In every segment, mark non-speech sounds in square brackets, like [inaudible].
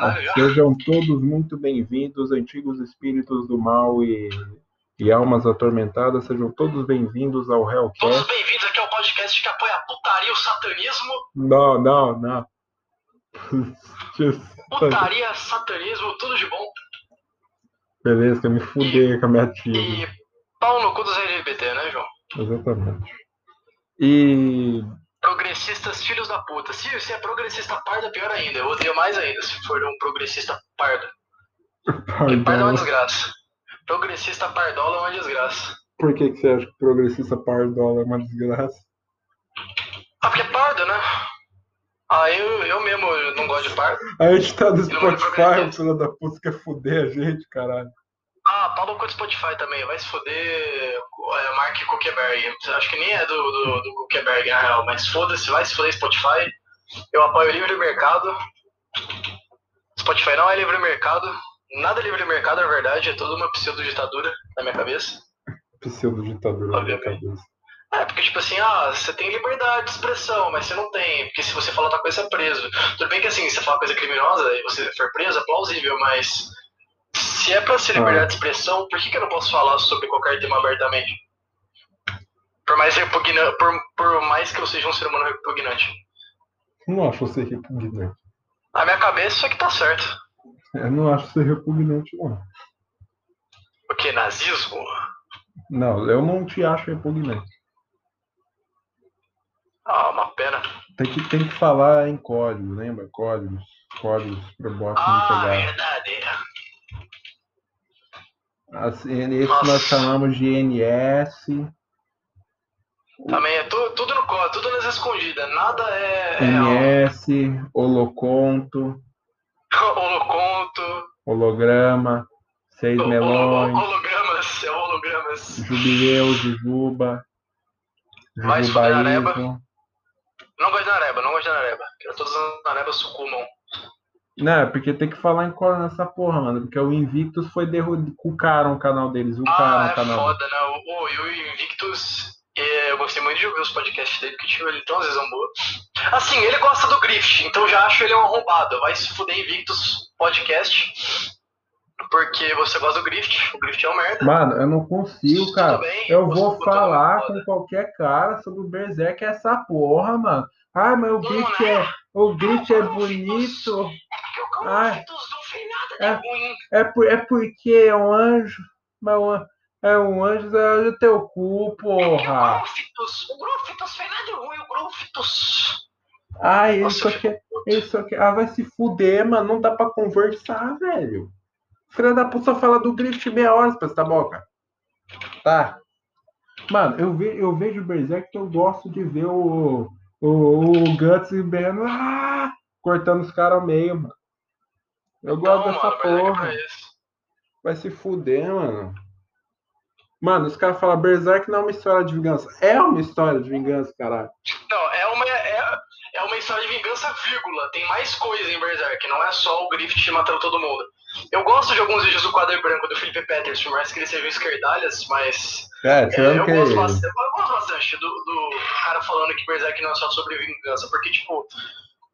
caralho já. Sejam todos muito bem-vindos, antigos espíritos do mal e, e almas atormentadas, sejam todos bem-vindos ao Todos Hellcast. bem-vindos aqui ao podcast que apoia a putaria e o satanismo. Não, não, não. [laughs] Putaria, satanismo, tudo de bom. Beleza, que eu me fudei com a minha tia. E pau no cu dos LGBT, né, João? Exatamente. E. Progressistas filhos da puta. Se, se é progressista pardo, é pior ainda. Eu odeio mais ainda se for um progressista pardo. Porque pardo é uma desgraça. Progressista pardola é uma desgraça. Por que, que você acha que progressista pardola é uma desgraça? Ah, porque é pardo, né? Ah, eu, eu mesmo não gosto de pardo. A gente tá no Spotify, filho da puta quer fuder a gente, caralho. Ah, pau no cu do Spotify também. Vai se foder é, Mark Zuckerberg. Acho que nem é do, do, do Zuckerberg, na real. Mas foda-se, vai se foder Spotify. Eu apoio o livre mercado. Spotify não é livre mercado. Nada é livre mercado, na verdade. É toda uma pseudo-ditadura na minha cabeça. Pseudo-ditadura na minha cabeça. É, porque, tipo assim, ah, você tem liberdade de expressão, mas você não tem. Porque se você falar outra coisa, você é preso. Tudo bem que, assim, se você falar coisa criminosa e você for preso, é plausível, mas. Se é pra ser liberdade de expressão, por que, que eu não posso falar sobre qualquer tema abertamente? Por mais, repugna... por, por mais que eu seja um ser humano repugnante. Não acho você repugnante. Na minha cabeça, isso aqui tá certo. Eu não acho você repugnante, não. O que? Nazismo? Não, eu não te acho repugnante. Ah, uma pena. Tem que, tem que falar em código, lembra? Códigos. Códigos pro bot não Ah, pegar. verdade. Assim, esse Nossa. nós chamamos de NS. Também é tu- tudo no código, tudo nas escondidas. Nada é, é. NS, holoconto, [laughs] Holoconto. holograma, seis melões, Hologramas, é hologramas. jubileu, jujuba, Areba. jujubaísmo. Não gosto de Nareba, não gosto de Nareba. Porque todos os Nareba sucumbam. Não, é porque tem que falar em código nessa porra, mano. Porque o Invictus foi derrubado. Cucaram o canal deles. Ucaram Ah, o é canal. foda, né? O, o, e o Invictus, é, eu gostei muito de ouvir os podcasts dele, porque tipo, ele tem uma visão boa. Assim, ele gosta do Grift, então já acho ele um arrombado. Vai se fuder Invictus Podcast. Porque você gosta do Grift, o Grift é um merda. Mano, eu não consigo, cara. bem, Eu vou falar é com qualquer cara sobre o Berserk essa porra, mano. Ai, mas o Não, Grift né? é, o Grift é bonito. O nada de É. ruim. É, por, é porque é um anjo. Mas um- é um anjo é o teu cu, o porra. Grunfitus, o Grunfitus fez nada de ruim, o Grunfitus. Ai, ele Nossa, só quer. Ele só quer. Ah, vai se fuder, mano. Não dá pra conversar, velho. Filha da puta só fala do Grift meia hora, pra essa boca. Tá. Mano, eu, ve, eu vejo o Berserk que eu gosto de ver o, o, o Guts e Ben ah, cortando os caras ao meio, mano. Eu gosto Não, dessa mano, é porra. isso. Vai se fuder, mano. Mano, os caras falam Berserk não é uma história de vingança. É uma história de vingança, caralho. Não, é uma, é, é uma história de vingança, vírgula. Tem mais coisa em Berserk, não é só o Grift matando todo mundo. Eu gosto de alguns vídeos do quadro branco do Felipe Peters, por mais que ele seja um esquerdalhas, mas É, é, eu, que. gosto bastante, eu gosto bastante do, do cara falando que Berserk não é só sobre vingança, porque, tipo,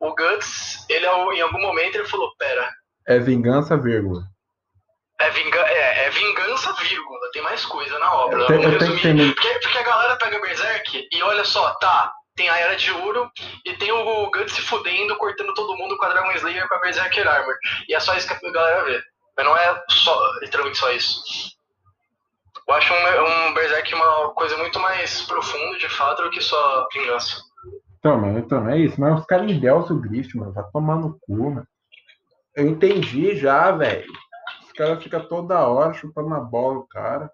o Guts, ele é em algum momento ele falou, pera, É vingança, vírgula. é, vinga, é, é vingança, vírgula, tem mais coisa na obra. Vamos resumir. Porque, porque a galera pega Berserk e olha só, tá, tem a Era de Ouro e tem o Guts se fudendo, cortando todo mundo com a Dragon Slayer com a Berserker Armor. E é só isso que a galera vê. Mas não é só, literalmente só isso. Eu acho um, um Berserk uma coisa muito mais profunda, de fato, do que só vingança. Então, mano, então, é isso. Mas os caras endeusam o Grift, mano. Vai tomar no cu, mano. Eu entendi já, velho. Os caras ficam toda hora chupando a bola do cara.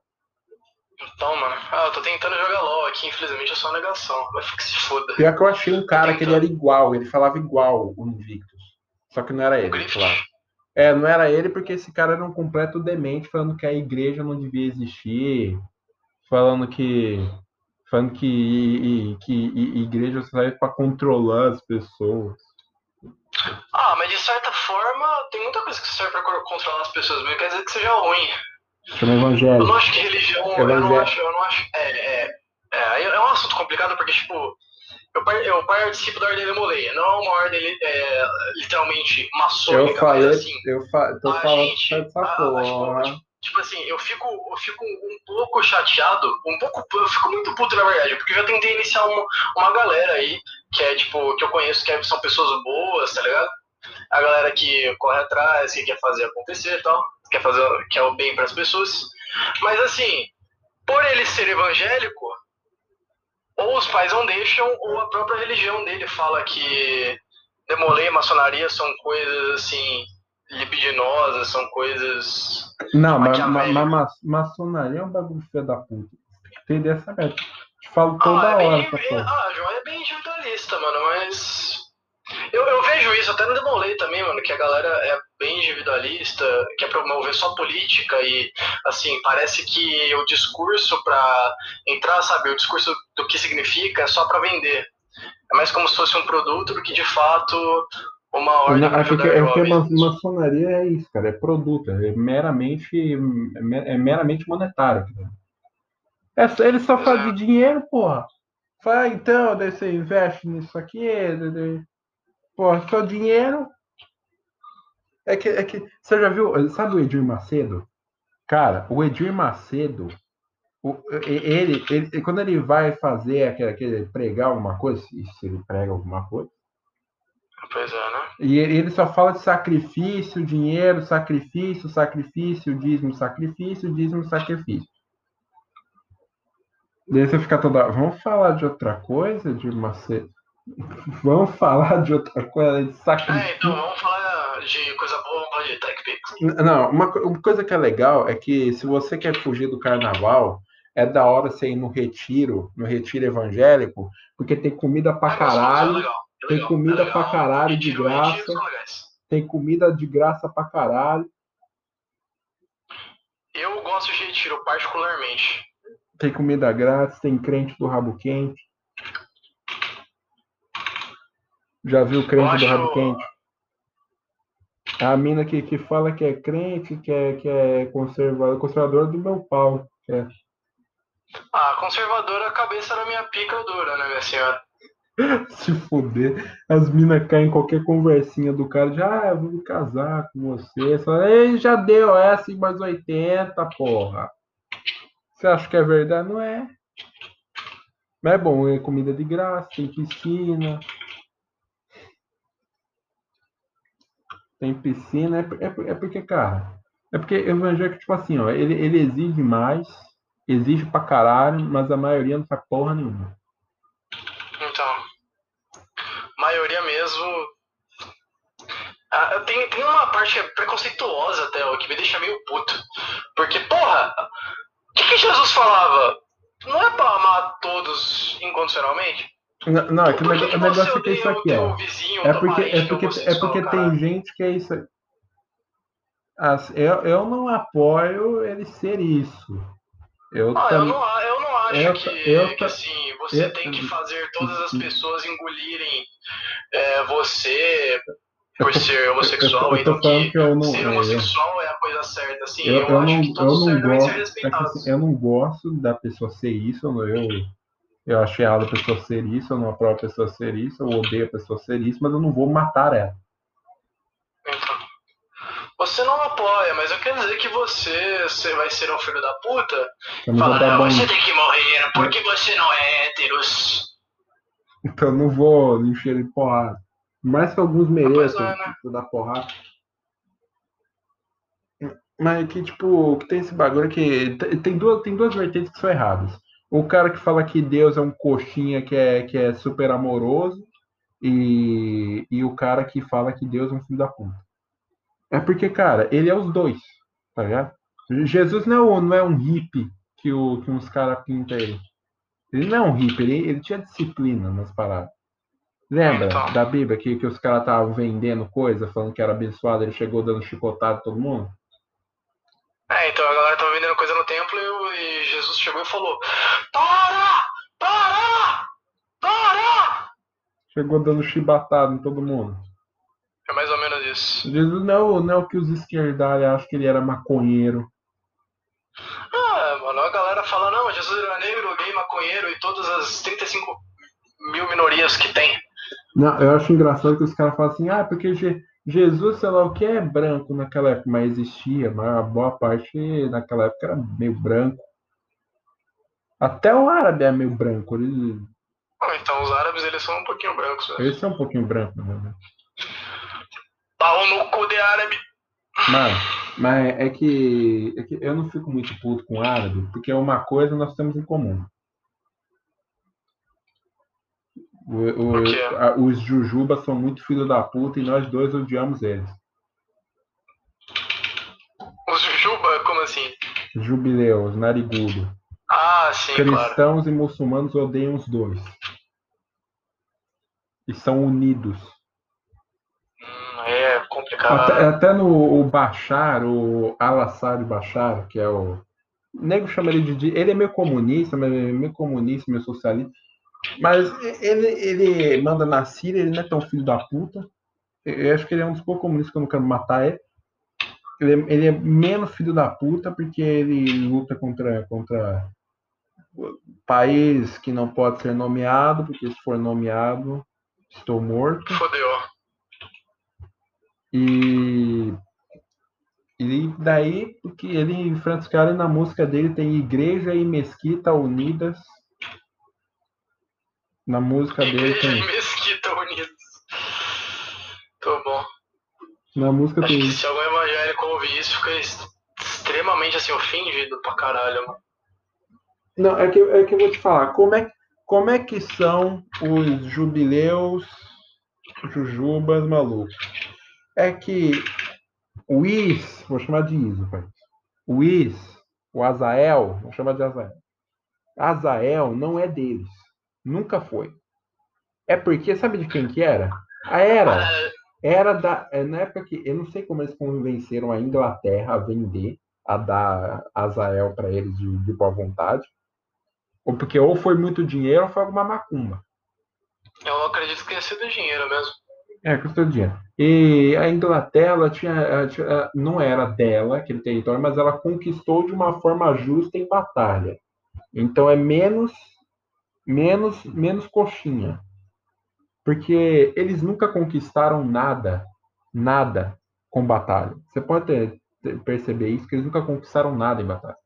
Então, mano, ah, eu tô tentando jogar LOL aqui, infelizmente é só negação. Vai que se foda. Pior que eu achei um cara que ele era igual, ele falava igual o Invictus. Só que não era ele, Grift. claro. É, não era ele porque esse cara era um completo demente falando que a igreja não devia existir, falando que falando que, i- que i- igreja serve para controlar as pessoas. Ah, mas de certa forma, tem muita coisa que serve pra co- controlar as pessoas, mas não quer dizer que seja ruim. Chama Eu evangelho. não acho que religião. Eu não acho, eu não acho. É, é, é, é um assunto complicado porque, tipo, eu, eu participo da ordem de Moleia, não é uma ordem é, literalmente maçônica, eu falei, mas assim. Eu fa tô falando gente, dessa a- a- porra. tipo, tipo assim, eu fico, eu fico um pouco chateado, um pouco, eu fico muito puto na verdade, porque eu já tentei iniciar uma, uma galera aí, que é tipo, que eu conheço que é- são pessoas boas, tá ligado? A galera que corre atrás, que quer fazer acontecer e tal, quer fazer quer o bem para as pessoas. Mas assim, por ele ser evangélico, ou os pais não deixam, ou a própria religião dele fala que demolei e maçonaria são coisas assim libidinosas, são coisas. Não, mas ma, ma, ma- maçonaria é um bagulho filho da puta. Entender essa merda. Te falo toda ah, é hora bem, é- ah, João é bem individualista, mano, mas. Eu, eu vejo isso até no Demolei também, mano, que a galera é bem individualista, quer promover só política e, assim, parece que o discurso pra entrar, sabe, o discurso do que significa é só pra vender. É mais como se fosse um produto do que, de fato, uma ordem Não, pra é ajudar é porque ma- maçonaria é isso, cara, é produto, é meramente, é me- meramente monetário. cara. É ele só fala de dinheiro, porra. Fala, então, daí você investe nisso aqui, daí- porra, só dinheiro. É que, é que, você já viu, sabe o Edir Macedo? Cara, o Edir Macedo, o- ele, ele, quando ele vai fazer aquele, aquele pregar alguma coisa, se ele prega alguma coisa, Pois é, né? e ele só fala de sacrifício, dinheiro, sacrifício, sacrifício, dízimo, sacrifício, dízimo, sacrifício. Daí você fica toda. Vamos falar de outra coisa, de Macedo? Vamos falar de outra coisa, de É, sacrifício. então vamos falar de coisa boa, vamos falar de TechPix. Não, uma, uma coisa que é legal é que se você quer fugir do carnaval, é da hora você ir no retiro, no retiro evangélico, porque tem comida pra É gostoso, é caralho, legal, é tem legal, comida é pra caralho de Retiro, retiro graça. legais. tem comida de graça pra caralho. Eu gosto de retiro, particularmente. Tem comida grátis, tem crente do rabo quente. Já viu o crente Eu do acho- rabo quente? A mina que, que fala que é crente, que é, que é conservadora, conservadora do meu pau. é. Ah, conservadora, a cabeça da minha pica dura, né, minha senhora? [laughs] Se fuder. As minas caem em qualquer conversinha do cara. Já, ah, eu vou casar com você. Só, Ei, já deu essa e mais 80, porra. Você acha que é verdade? Não é. Mas é bom, é comida de graça, tem piscina. Tem piscina. É, é, é porque, cara. É porque o evangélico, tipo assim, ó, ele, ele exige mais, exige pra caralho, mas a maioria não faz porra nenhuma. Então, maioria mesmo. Ah, tem, tem uma parte é preconceituosa até, ó, que me deixa meio puto. Porque, porra, o que, que Jesus falava? Não é pra amar todos incondicionalmente? Não, não, é que o negócio é que é isso aqui, ó. vizinho, É teu porque, é que porque, é porque tem gente que é isso. Assim, eu, eu não apoio ele ser isso. Eu Ah, eu não, eu não acho eu que, eu que assim, você eu- tem que fazer todas as pessoas engolirem é, você por ser homossexual eu tô do falando que que eu não. ser é, homossexual é a coisa certa, assim. Eu, Eu, eu, acho não, que eu não gosto. É que, assim, eu não gosto da pessoa ser isso. Eu, eu, eu acho errado a pessoa ser isso. Eu não aprovo a pessoa ser isso. Eu odeio a pessoa ser isso, mas eu não vou matar ela. Então, você não apoia, mas eu quero dizer que você, você vai ser um filho da puta. Eu não vou Fala, dar não, você tem que morrer porque você não é héteros. Então eu não vou encher de porrada. Por mais que alguns mereçam é, né? tipo, dar porrada. Mas que, tipo, que tem esse bagulho que. tem- Tem duas, tem duas vertentes que são erradas. O cara que fala que Deus é um coxinha que é, que é super amoroso. E, e o cara que fala que Deus é um filho da puta. É porque, cara, ele é os dois, tá ligado? Jesus não é, um- não é um hippie que, o, que uns caras pintam ele. Ele não é um hippie, ele, ele tinha disciplina nas paradas. Lembra Então. da Bíblia que, que os caras estavam vendendo coisa, falando que era abençoado, ele chegou dando chicotada todo mundo? É, então a galera tava vendendo coisa no templo e, e Jesus chegou e falou: Para! Para! Para! Chegou dando chibatada em todo mundo. É mais ou menos isso. Jesus não, não é o que os esquerdalhos acham que ele era maconheiro. Ah, mano, a galera fala: Não, Jesus era negro, gay, maconheiro e todas as 35 mil minorias que tem. Não, eu acho engraçado que os caras falam assim, ah, porque Je- Jesus, sei lá o que, é branco naquela época, mas existia, mas a boa parte naquela época era meio branco. Até o árabe é meio branco, eles, Ah, Então os árabes eles são um pouquinho brancos. Né? eles são um pouquinho brancos, né? Pau no cu de árabe. Mas, mas é que, é que eu não fico muito puto com árabe, porque uma coisa nós temos em comum. O- o- a- os jujubas são muito filho da puta e nós dois odiamos eles. Os Jujuba, como assim? Jubileus, narigudo. Ah, sim, claro. Cristãos e muçulmanos odeiam os dois. E são unidos. Hum, é complicado. Até, até no o Bashar, o Al-Assad Bashar, que é o. O nego chama ele de. di- Ele é meio comunista, é meio comunista, meio socialista. Mas ele, ele manda na Síria, ele não é tão filho da puta. Eu acho que ele é um dos poucos comunistas que eu não quero matar ele. Ele é, ele é menos filho da puta porque ele luta contra, contra país que não pode ser nomeado, porque se for nomeado, estou morto. Fodeu. E, e daí, porque ele enfrenta os caras na música dele tem igreja e mesquita unidas. Na música dele tem. Mesquita Unidos. Tô bom. Na música Acho tem. que se algum evangélico ouvir isso, fica extremamente assim, ofendido pra caralho, mano. Não, é que, é que eu vou te falar. Como é, como é que são os jubileus jujubas malucos? É que o Is, vou chamar de Is, pai. O Is, o Azael, vou chamar de Azael. Azael não é deles. Nunca foi. É porque, sabe de quem que era? A era. Ah, Era da. é, Na época que. Eu não sei como eles convenceram a Inglaterra a vender, a dar Azael para eles de, de boa vontade. Ou porque ou foi muito dinheiro ou foi alguma macumba. eu acredito que tenha sido dinheiro mesmo. É, custou dinheiro. E a Inglaterra ela tinha, ela tinha- não era dela aquele território, mas ela conquistou de uma forma justa em batalha. Então é menos, menos, menos coxinha. Porque eles nunca conquistaram nada, nada com batalha. Você pode ter- ter- perceber isso, que eles nunca conquistaram nada em batalha.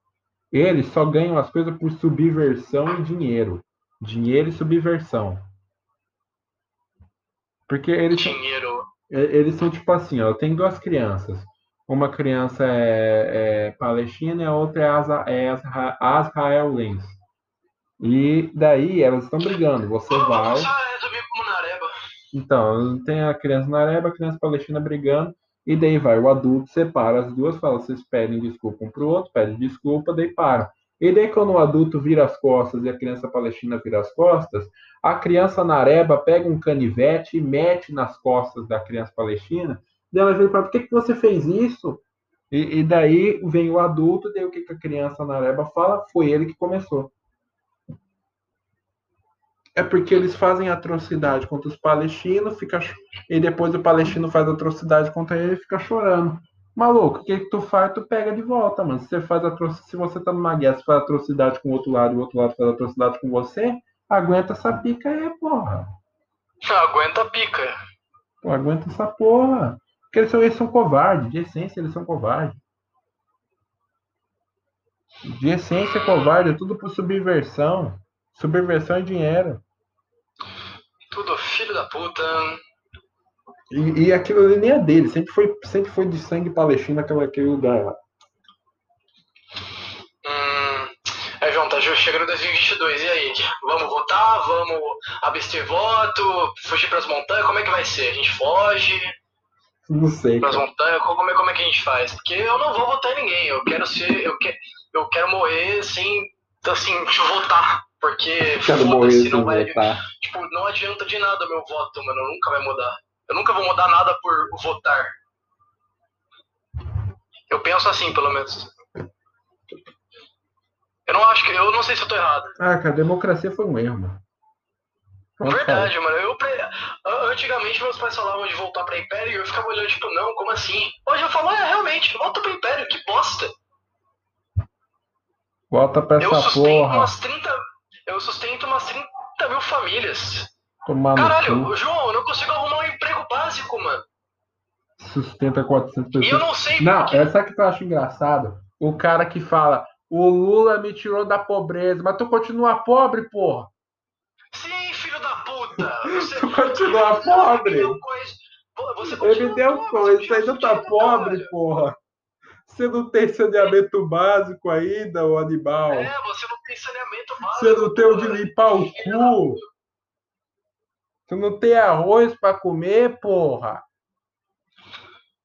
Eles só ganham as coisas por subversão e dinheiro. Dinheiro e subversão. Porque eles são, Dinheiro. e- eles são tipo assim, ó, tem duas crianças. Uma criança é, é palestina e a outra é, asa, é asraelense. E daí elas estão brigando. Você vai. Como Nareba. Então, tem a criança na Areba, a criança palestina brigando, e daí vai o adulto, separa as duas, fala, vocês pedem desculpa um pro outro, pedem desculpa, daí param. E daí quando o adulto vira as costas e a criança palestina vira as costas, a criança na Areba pega um canivete e mete nas costas da criança palestina, daí ela vira fala, por que, que você fez isso? E, e daí vem o adulto, daí o que, que a criança na Areba fala? Foi ele que começou. É porque eles fazem atrocidade contra os palestinos, fica, e depois o palestino faz atrocidade contra ele e fica chorando. Maluco, o que, que tu faz, tu pega de volta, mano. Se você faz atrocidade, se você tá numa guerra, você faz atrocidade com o outro lado e o outro lado faz atrocidade com você, aguenta essa pica aí, porra. Não, aguenta a pica. Pô, aguenta essa porra. Porque eles são, eles são covardes, de essência eles são covardes. De essência covarde, é tudo por subversão. Subversão é dinheiro. Puta. E, e aquilo ali nem é dele, sempre foi, sempre foi de sangue palestino aquele, aquele lugar lá. Hum. É, João, tá chegando 2022. E aí? Vamos votar? Vamos abster voto? Fugir pras montanhas? Como é que vai ser? A gente foge Não sei. pras cara. montanhas? Como é, como é que a gente faz? Porque eu não vou votar em ninguém. Eu quero ser. Eu, que, eu quero morrer sem. Assim, votar. Porque foda-se, não vai. votar. Tipo, não adianta de nada o meu voto, mano. Nunca vai mudar. Eu nunca vou mudar nada por votar. Eu penso assim, pelo menos. Eu não acho que. Eu não sei se eu tô errado. Ah, cara, a democracia foi um erro, mano. Verdade, mano. Eu Antigamente meus pais falavam de voltar pra Império e eu ficava olhando, tipo, não, como assim? Hoje eu falo, é, realmente, volta pro Império, que bosta. Volta pra Eu essa sustento porra. umas 30. Eu sustento umas 30, 50 mil famílias. Tomar Caralho. João, eu não consigo arrumar um emprego básico, mano. Sustenta 400 E eu pessoas. não sei Não, por quê. essa que eu acho engraçado. O cara que fala, o Lula me tirou da pobreza, mas tu continua pobre, porra. Sim, filho da puta. [laughs] Você Tu continua pobre. Ele deu Você Ele continua deu pobre, coisa, você ainda tá pobre, porra. Você não tem saneamento básico ainda, o animal. É, você não tem saneamento básico. Você não tem onde limpar o cu. Você não tem arroz pra comer, porra.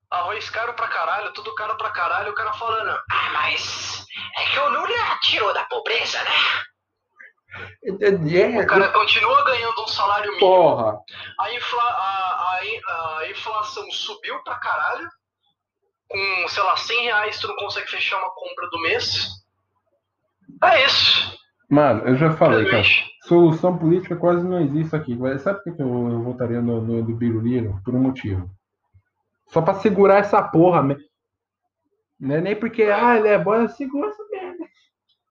Arroz caro pra caralho, tudo caro pra caralho, o cara falando, ah, mas é que o Lula tirou da pobreza, né? É, O cara continua ganhando um salário mínimo, porra. a, infla, a, a, a inflação subiu pra caralho, com, sei lá, 100 reais tu não consegue fechar uma compra do mês. É isso. Mano, eu já falei, cara. Solução política quase não existe aqui. Sabe por que eu, eu votaria no, no do Biruliro? Por um motivo. Só pra segurar essa porra. me- Não é nem porque, ah, ele é bom, eu seguro essa merda.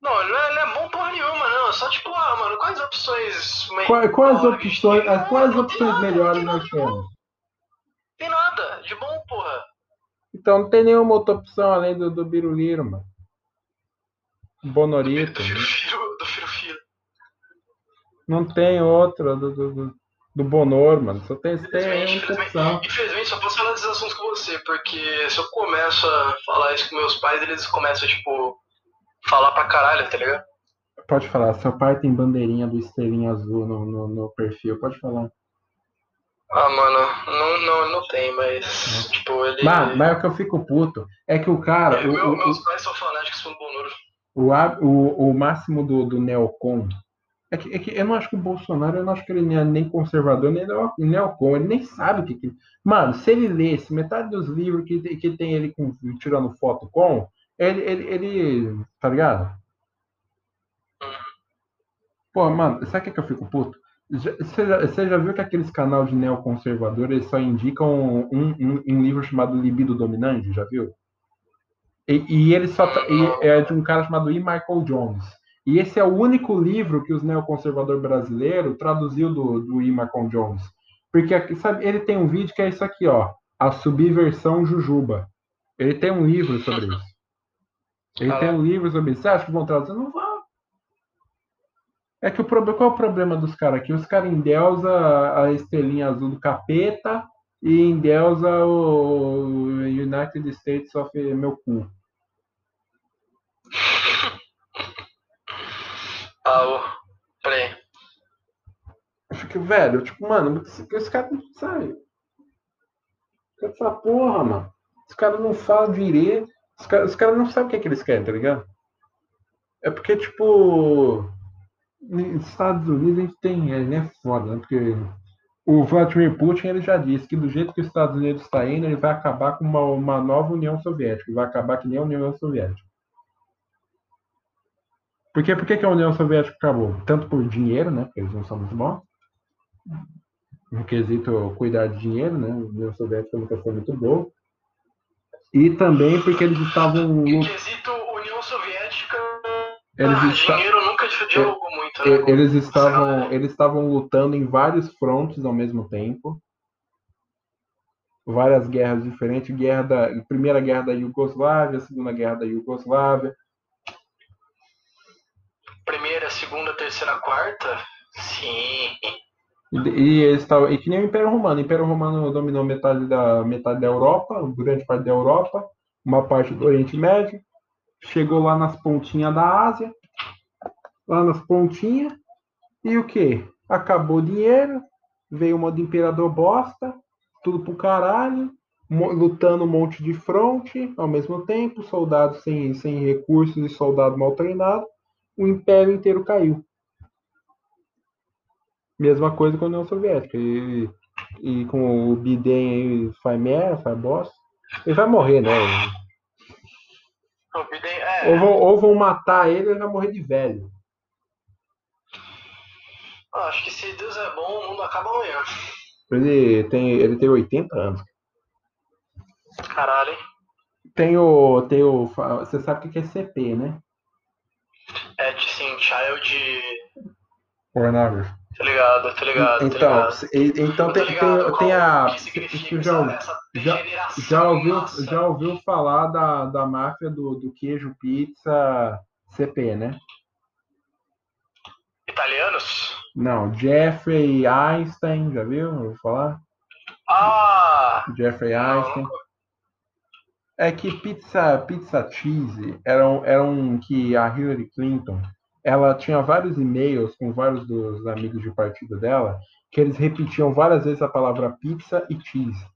Não, ele não é, ele é bom porra nenhuma, não. É só tipo, ah, mano, quais opções. Quais, quais opções, as, quais opções melhores nós temos? Tem nada de bom, porra. Então não tem nenhuma outra opção além do, do Biruliro, mano. Bonorito. Do Firo Firo, do Firo Firo. Não tem outra do, do, do, do Bonor, mano. Só tem, tem Infelizmente, uma infelizmente, opção. infelizmente, só posso falar desses assuntos com você, porque se eu começo a falar isso com meus pais, eles começam, tipo, falar pra caralho, tá ligado? Pode falar, seu pai tem bandeirinha do estrelinha azul no, no, no perfil, pode falar. Ah, mano, não, não, não tem, mas, tipo, ele... Mas, mas o que eu fico puto é que o cara, o, Meu- o, meus pais são fanáticos pelo Bonoro. o, o, o máximo do, do neocon. É que, é que eu não acho que o Bolsonaro, eu não acho que ele nem é nem conservador, nem neo- neocon, ele nem sabe o que que. Mano, se ele lesse metade dos livros que, que tem ele com, tirando foto com, ele, ele, ele. Tá ligado? Pô, mano, sabe o que, que eu fico puto? Você já, você já viu que aqueles canal de neoconservador eles só indicam um, um, um livro chamado Libido Dominante? Já viu? E, e ele só tá- e é de um cara chamado E. Michael Jones. E esse é o único livro que os neoconservador brasileiro traduziu do, do E. Michael Jones. Porque sabe, ele tem um vídeo que é isso aqui, ó. A subversão Jujuba. Ele tem um livro sobre [laughs] isso. Ele tem um livro sobre isso. Você acha que vão traduzir? Não vão. É que o problema, qual é o problema dos caras aqui? Os caras endeusa a estrelinha azul do capeta e endeusa o United States of meu cu. Ah, peraí. Eu fico, velho, tipo, mano, esse, esse cara não sabe. Essa porra, mano. Os caras não falam direito. Os caras os caras não sabem o que, é que eles querem, tá ligado? É porque, tipo. Nos Estados Unidos a gente tem. É, né, foda, né? Porque o Vladimir Putin ele já disse que do jeito que os Estados Unidos está indo, ele vai acabar com uma, uma nova União Soviética. Ele vai acabar que nem a União Soviética. Por, quê? Por que, que a União Soviética acabou? Tanto por dinheiro, né? Porque eles não são muito bons no quesito cuidar de dinheiro, né? A União Soviética nunca foi muito boa. E também porque eles estavam. Em quesito União Soviética, Eles, ah, esta- muito, né? eles estavam. Eles estavam lutando em vários frontes ao mesmo tempo. Várias guerras diferentes. Guerra da, primeira guerra da Iugoslávia, segunda guerra da Iugoslávia. Primeira, segunda, terceira, quarta? Sim. E, e eles estavam. E que nem o Império Romano. O Império Romano dominou metade da, metade da Europa, grande parte da Europa, uma parte do Oriente Médio. Chegou lá nas pontinhas da Ásia. Lá nas pontinhas. E o que? Acabou o dinheiro. Veio uma de imperador bosta. Tudo pro caralho. Lutando um monte de fronte ao mesmo tempo. Soldados sem, sem recursos e soldado mal treinado. O império inteiro caiu. Mesma coisa com a União Soviética. E, e com o Biden aí faz merda, faz bosta. Ele vai morrer, né? O é, Ou vão, ou vão matar ele ou ele vai morrer de velho. Ah, acho que se Deus é bom, o mundo acaba amanhã. Ele tem, ele tem 80 anos. Caralho, hein? Tem o. Tem o você sabe o que é CP, né? É, sim, Child Pornography. Tá ligado, tá ligado. Então, tá e- então Eu tô tem, ligado tem, tem a. que já, essa, já- já ouviu, já ouviu falar da, da máfia do, do queijo pizza CP, né? Italianos? Não, Jeffrey Einstein, já viu? Ouviu falar? Ah! Jeffrey Einstein. É que pizza, pizza cheese era um, era um que a Hillary Clinton, ela tinha vários e-mails com vários dos amigos de partido dela, que eles repetiam várias vezes a palavra pizza e cheese.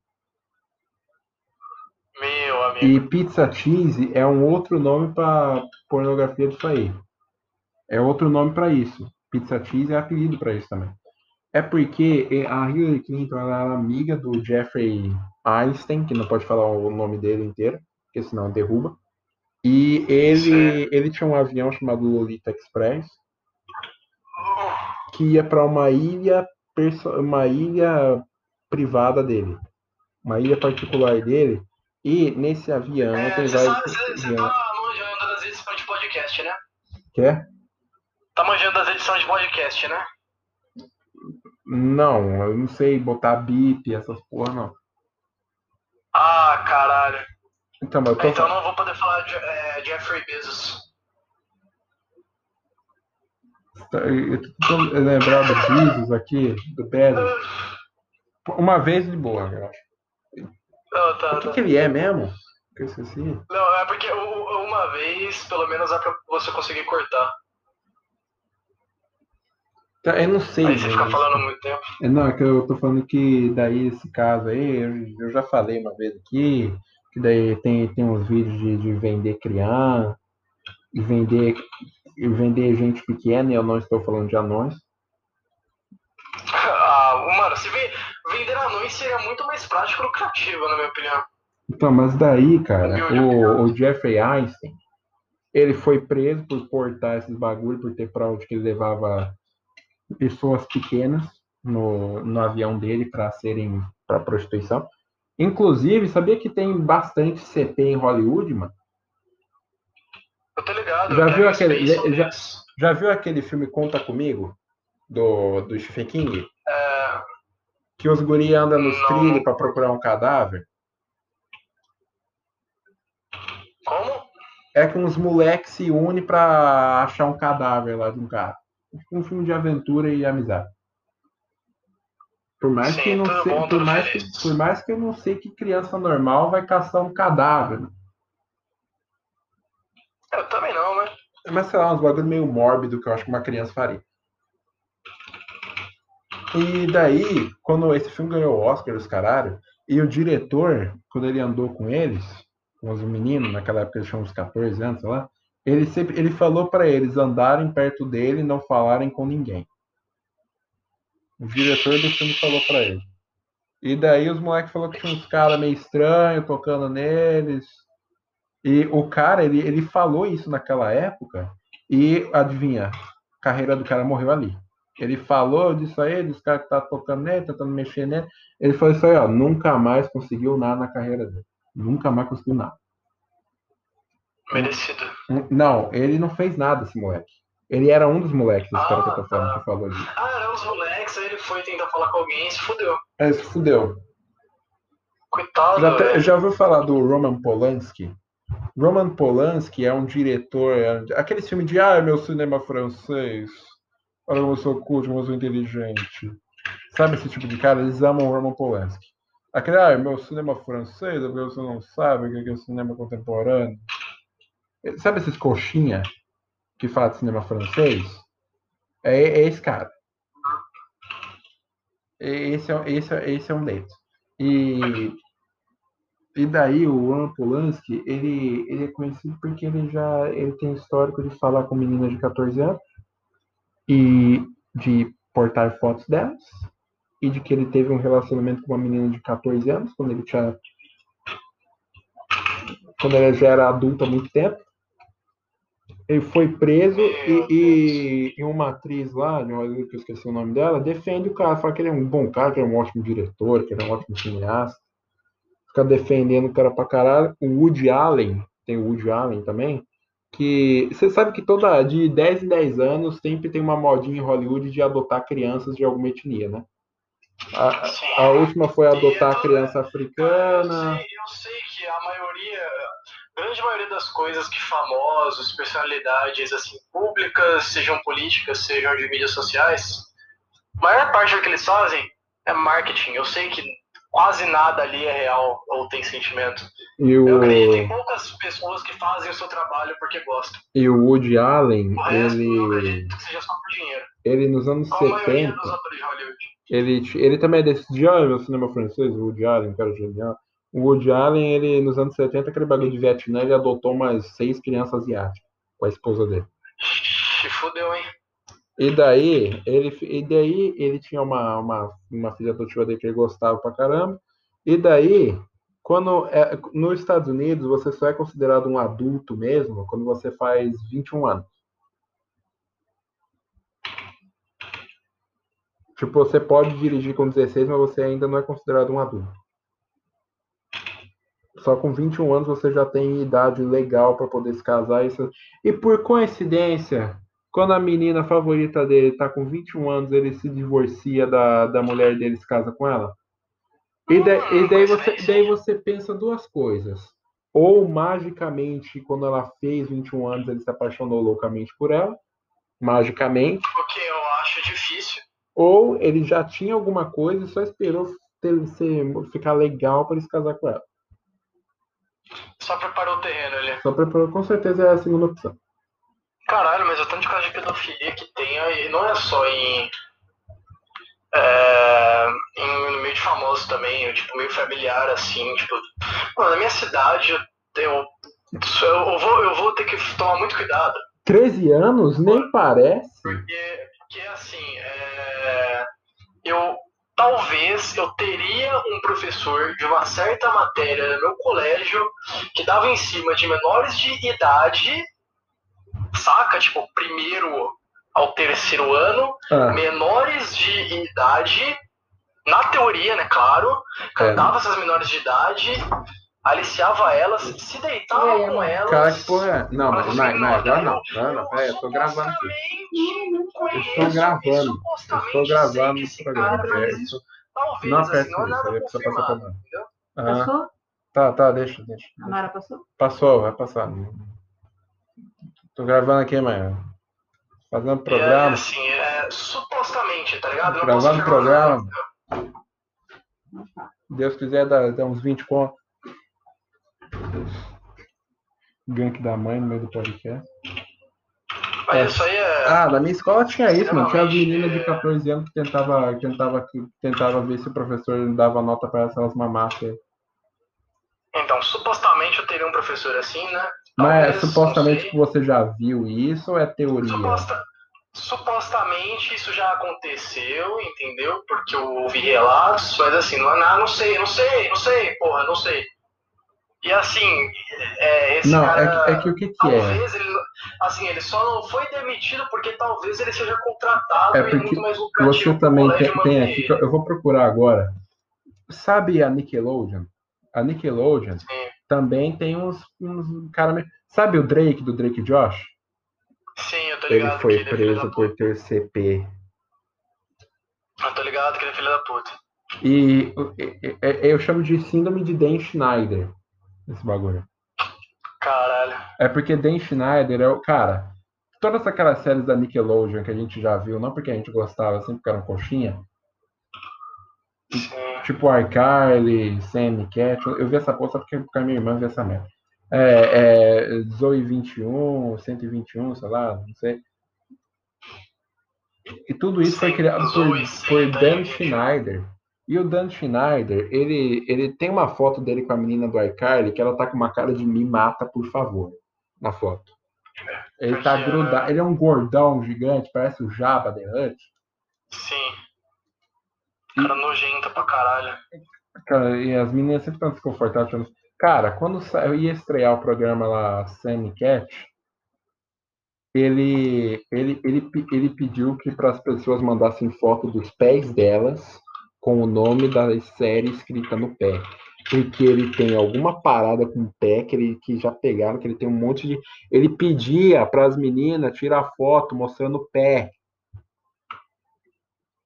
Meu amigo. E pizza cheese é um outro nome para pornografia disso aí. É outro nome para isso. Pizza cheese é apelido para isso também. É porque a Hillary Clinton era amiga do Jeffrey Einstein, que não pode falar o nome dele inteiro, porque senão derruba. E ele, ele tinha um avião chamado Lolita Express, que ia para uma ilha, uma ilha privada dele, uma ilha particular dele. E nesse avião É, tem você vários. você, você tá manjando das edições de podcast, né? Quer? Tá manjando das edições de podcast, né? Não, eu não sei botar bip, essas porra, não. Ah, caralho. Então, mas eu tô Então não vou poder falar de é, Jeffrey Bezos. Eu tô lembrar do Bezos aqui, do Bezos. Uma vez de boa, eu acho. Não, tá, O que, tá. que ele é mesmo? Eu esqueci. Não, é porque uma vez, pelo menos, é pra você conseguir cortar. Tá, Eu não sei. Aí você fica gente. falando muito tempo. É, Não, é que eu tô falando que daí esse caso aí, eu, eu já falei uma vez aqui, que daí tem, tem uns vídeos de, de vender criança, e vender, e vender gente pequena, e eu não estou falando de anões. Ah, mano, se ven- vender anões seria muito mais prático e lucrativo, na minha opinião. Então, mas daí, cara, o, o Jeffrey Einstein, ele foi preso por portar esses bagulho, por ter prova de que ele levava pessoas pequenas no, no avião dele para serem para prostituição. Inclusive, sabia que tem bastante CP em Hollywood, mano? Eu tô ligado. Já viu aquele- já-. Já viu aquele filme Conta Comigo? Do, do Stephen King? É, Que os guri andam nos Não. trilhos para procurar um cadáver? como? É que uns moleques se unem para achar um cadáver lá de um cara. Um filme de aventura e amizade. Por mais Sim, que não sei, por mais que, por mais que eu não sei que criança normal vai caçar um cadáver. né? Eu também não, né? Mas sei lá, uns bagulho meio mórbido que eu acho que uma criança faria. E daí, quando esse filme ganhou o Oscar, os caralho, e o diretor, quando ele andou com eles, com os meninos, naquela época eles tinham uns 14 anos, sei lá, ele sempre ele falou pra eles andarem perto dele e não falarem com ninguém. O diretor do filme falou pra ele. E daí os moleques falaram que tinha uns caras meio estranhos tocando neles. E o cara, ele, ele falou isso naquela época e adivinha, a carreira do cara morreu ali. Ele falou disso aí, dos caras que tá tocando nele, tentando mexer nele. Ele falou isso aí, ó, nunca mais conseguiu nada na carreira dele. Nunca mais conseguiu nada. Merecido. Não, ele não fez nada, esse moleque. Ele era um dos moleques, esse cara que eu tô Ah, falando, tá. que falou disso. Ah, eram os moleques, aí ele foi tentar falar com alguém e se fudeu. É, se fudeu. Coitado, Já, velho. já ouviu falar do Roman Polanski? Roman Polanski é um diretor. é- aquele filme de Ah, meu cinema francês. Olha eu sou culto, como eu sou inteligente. Sabe esse tipo de cara? Eles amam o Roman Polanski. Aquele, ah, meu cinema francês, é porque você não sabe o que é cinema contemporâneo. Sabe esses coxinha que de cinema francês? É, é esse cara. Esse é, esse, é- esse é um deles. E e daí o Roman Polanski, ele, ele é conhecido porque ele já ele tem histórico de falar com meninas de 14 anos e de portar fotos delas e de que ele teve um relacionamento com uma menina de 14 anos quando ele tinha quando ele já era adulto há muito tempo. Ele foi preso e, e, uma atriz lá, que eu esqueci o nome dela, defende o cara, fala que ele é um bom cara, que ele é um ótimo diretor, que ele é um ótimo cineasta fica defendendo o cara pra caralho. O Woody Allen, tem o Woody Allen também, que você sabe que toda de 10 em 10 anos sempre tem uma modinha em Hollywood de adotar crianças de alguma etnia, né? A, a última foi adotar a criança africana. Eu sei, eu sei grande maioria das coisas que famosos, personalidades assim públicas, sejam políticas, sejam de mídias sociais, a maior parte do que eles fazem é marketing. Eu sei que quase nada ali é real ou tem sentimento. E o... Eu acredito em poucas pessoas que fazem o seu trabalho porque gostam. E o Woody Allen, O ele, ele nos anos A maioria 70, dos atores de Hollywood. ele, ele também é desse já meu cinema francês, o Woody Allen, cara genial. O Woody Allen, ele nos anos 70, aquele bagulho de Vietnã, ele adotou umas seis crianças asiáticas com a esposa dele. Se fudeu, hein? E daí, ele, e daí ele tinha uma, uma, uma filha adotiva dele que ele gostava pra caramba. E daí, quando é, nos Estados Unidos, você só é considerado um adulto mesmo quando você faz 21 anos. Tipo, você pode dirigir com 16, mas você ainda não é considerado um adulto. Só com 21 anos você já tem idade legal para poder se casar. Isso... E por coincidência, quando a menina favorita dele tá com 21 anos, ele se divorcia da, da mulher dele e se casa com ela. E, da- e daí, você, daí você pensa duas coisas. Ou magicamente, quando ela fez 21 anos, ele se apaixonou loucamente por ela. Magicamente. O que eu acho difícil. Ou ele já tinha alguma coisa e só esperou ter, ser, ficar legal para ele se casar com ela. Só preparou o terreno ali. Só pra, com certeza é a segunda opção. Caralho, mas o tanto de caso de pedofilia que tem aí não é só em. É, em no meio de famosos também, tipo, meio familiar, assim, tipo. Mano, na minha cidade eu, eu, eu, vou, eu vou ter que tomar muito cuidado. 13 anos? Nem parece. Porque, porque assim, é, eu talvez eu teria um professor de uma certa matéria no meu colégio que dava em cima de menores de idade, saca? Tipo, primeiro ao terceiro ano, Ah, menores de idade, na teoria, né, claro, cantava essas menores de idade, aliciava elas, se deitava com elas. cara, que porra é? Não, mas, Mas, mas, assim, mas agora eu- não. Não, não, peraí, eu tô gravando aqui. conheço estou gravando. Eu estou sei gravando esse programa. cara é isso. Talvez, Não assim, não é isso, nada passar confirmado, mim. entendeu? Ah, Passou? tá, tá, deixa, deixa. A Mara passou? Passou, vai passar. Tô gravando aqui, mano. Fazendo E aí, programa. assim, é, supostamente, tá ligado? Eu Gravando programa. Deus quiser, dá, dá uns 20 conto. Gank da mãe no meio do podcast. Mas isso aí é. Ah, na minha escola tinha isso, mano. Tinha Extremamente, meninas de é. 14 anos que tentava, que tentava, tentava ver se o professor dava nota pra elas se elas mamassem. Então, supostamente eu teria um professor assim, né? Mas Talvez, supostamente sei. que você já viu isso ou é teoria? Suposta- supostamente isso já aconteceu, entendeu? Porque eu ouvi relatos, mas assim, não, não, não sei, não sei, não sei, porra, não sei. E assim, é, esse Não, cara. é que, é que o que que é? Talvez ele, assim, ele só não foi demitido porque talvez ele seja contratado É e porque muito mais lucrativo Você também tem, tem aqui, eu vou procurar agora. Sabe a Nickelodeon? A Nickelodeon Sim. também tem uns, uns cara. Sabe o Drake do Drake e Josh? Sim, eu tô ligado foi ele é da preso por ter CP. Eu tô ligado que ele é filho da puta. E e- e- eu chamo de síndrome de Dan Schneider. Esse bagulho. Caralho. É porque Dan Schneider é o. Cara, todas aquelas séries da Nickelodeon que a gente já viu, não porque a gente gostava, sempre porque eram coxinha. Sim. Tipo iCarly, Sammy Cat. Eu vi essa poça porque, a minha irmã viu essa merda. É, é, Zoe 21, 121, sei lá, não sei. E tudo isso foi criado por, Zoe por 100, Dan 21. Schneider. E o Dan Schneider, ele, ele tem uma foto dele com a menina do iCarly que ela tá com uma cara de me mata, por favor, na foto. Ele tá grudado, ele é um gordão gigante, parece o Jabba The Hutt. Sim. Cara nojento pra caralho. Cara, e as meninas sempre estão desconfortáveis. falando, Cara, quando eu ia estrear o programa lá, Sammy Cat, ele, ele, ele, ele pediu que para as pessoas mandassem foto dos pés delas com o nome da série escrita no pé. porque ele tem alguma parada com o pé que, ele, que já pegaram, que ele tem um monte de. Ele pedia para as meninas tirar foto mostrando o pé.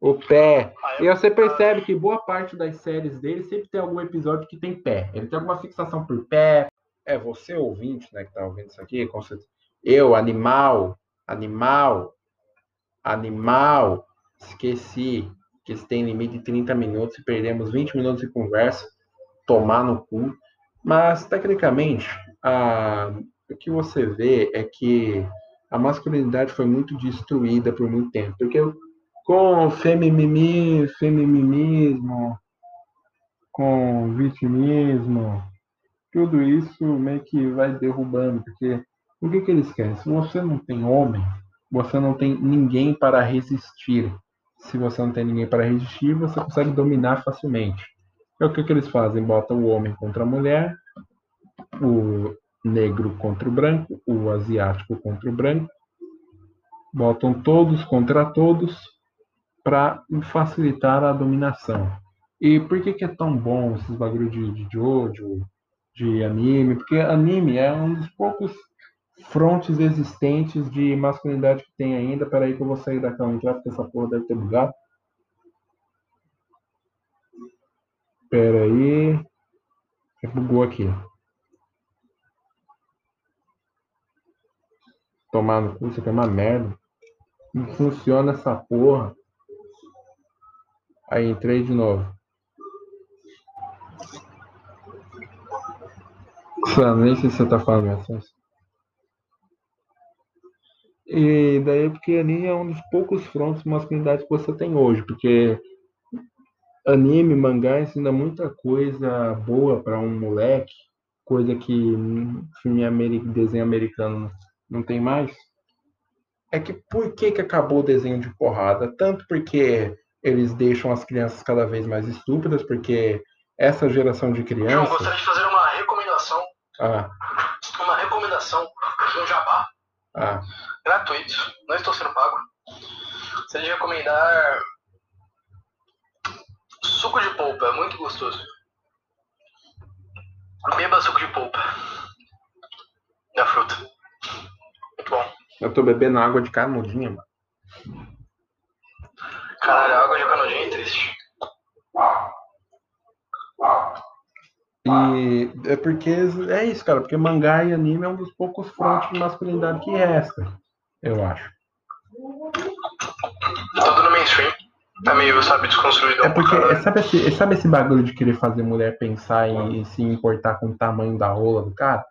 O pé. E você percebe que boa parte das séries dele sempre tem algum episódio que tem pé. Ele tem alguma fixação por pé. É, você ouvinte, né, que tá ouvindo isso aqui, com certeza. Eu, animal, animal, animal, esqueci que eles têm limite de 30 minutos e perdemos 20 minutos de conversa, tomar no cu. Mas, tecnicamente, a, o que você vê é que a masculinidade foi muito destruída por muito tempo. Porque com femimimi, feminimismo, com vitimismo, tudo isso meio que vai derrubando. Porque o que, que eles querem? Se você não tem homem, você não tem ninguém para resistir se você não tem ninguém para resistir, você consegue dominar facilmente. É o que, que eles fazem? Botam o homem contra a mulher, o negro contra o branco, o asiático contra o branco, botam todos contra todos para facilitar a dominação. E por que, que é tão bom esses bagulho de, de Jojo, de anime? Porque anime é um dos poucos frontes existentes de masculinidade que tem ainda. Peraí que eu vou sair da cama entrar, porque essa porra deve ter bugado. Peraí. Bugou aqui. Tomar no cu, isso aqui é uma merda. Não funciona essa porra. Aí entrei de novo. Nem sei se você tá falando assim. E daí porque anime é um dos poucos frontos de masculinidade que você tem hoje, porque anime, mangá ensina muita coisa boa para um moleque, coisa que filme americano, desenho americano não tem mais. É que por que, que acabou o desenho de porrada? Tanto porque eles deixam as crianças cada vez mais estúpidas, porque essa geração de crianças. Eu gostaria de fazer uma recomendação. Ah. Uma recomendação um jabá. Ah gratuito, não estou sendo pago. Gostaria de recomendar suco de polpa, é muito gostoso. Beba suco de polpa da fruta. Muito bom. Eu tô bebendo água de canudinha, mano. Caralho, água de canudinha é triste. E é porque é isso, cara, porque mangá e anime é um dos poucos frontes de masculinidade que resta eu acho. Tudo no mainstream. Tá meio, sabe, desconstruído. É porque, sabe esse, sabe esse bagulho de querer fazer mulher pensar em, em se importar com o tamanho da rola do cara?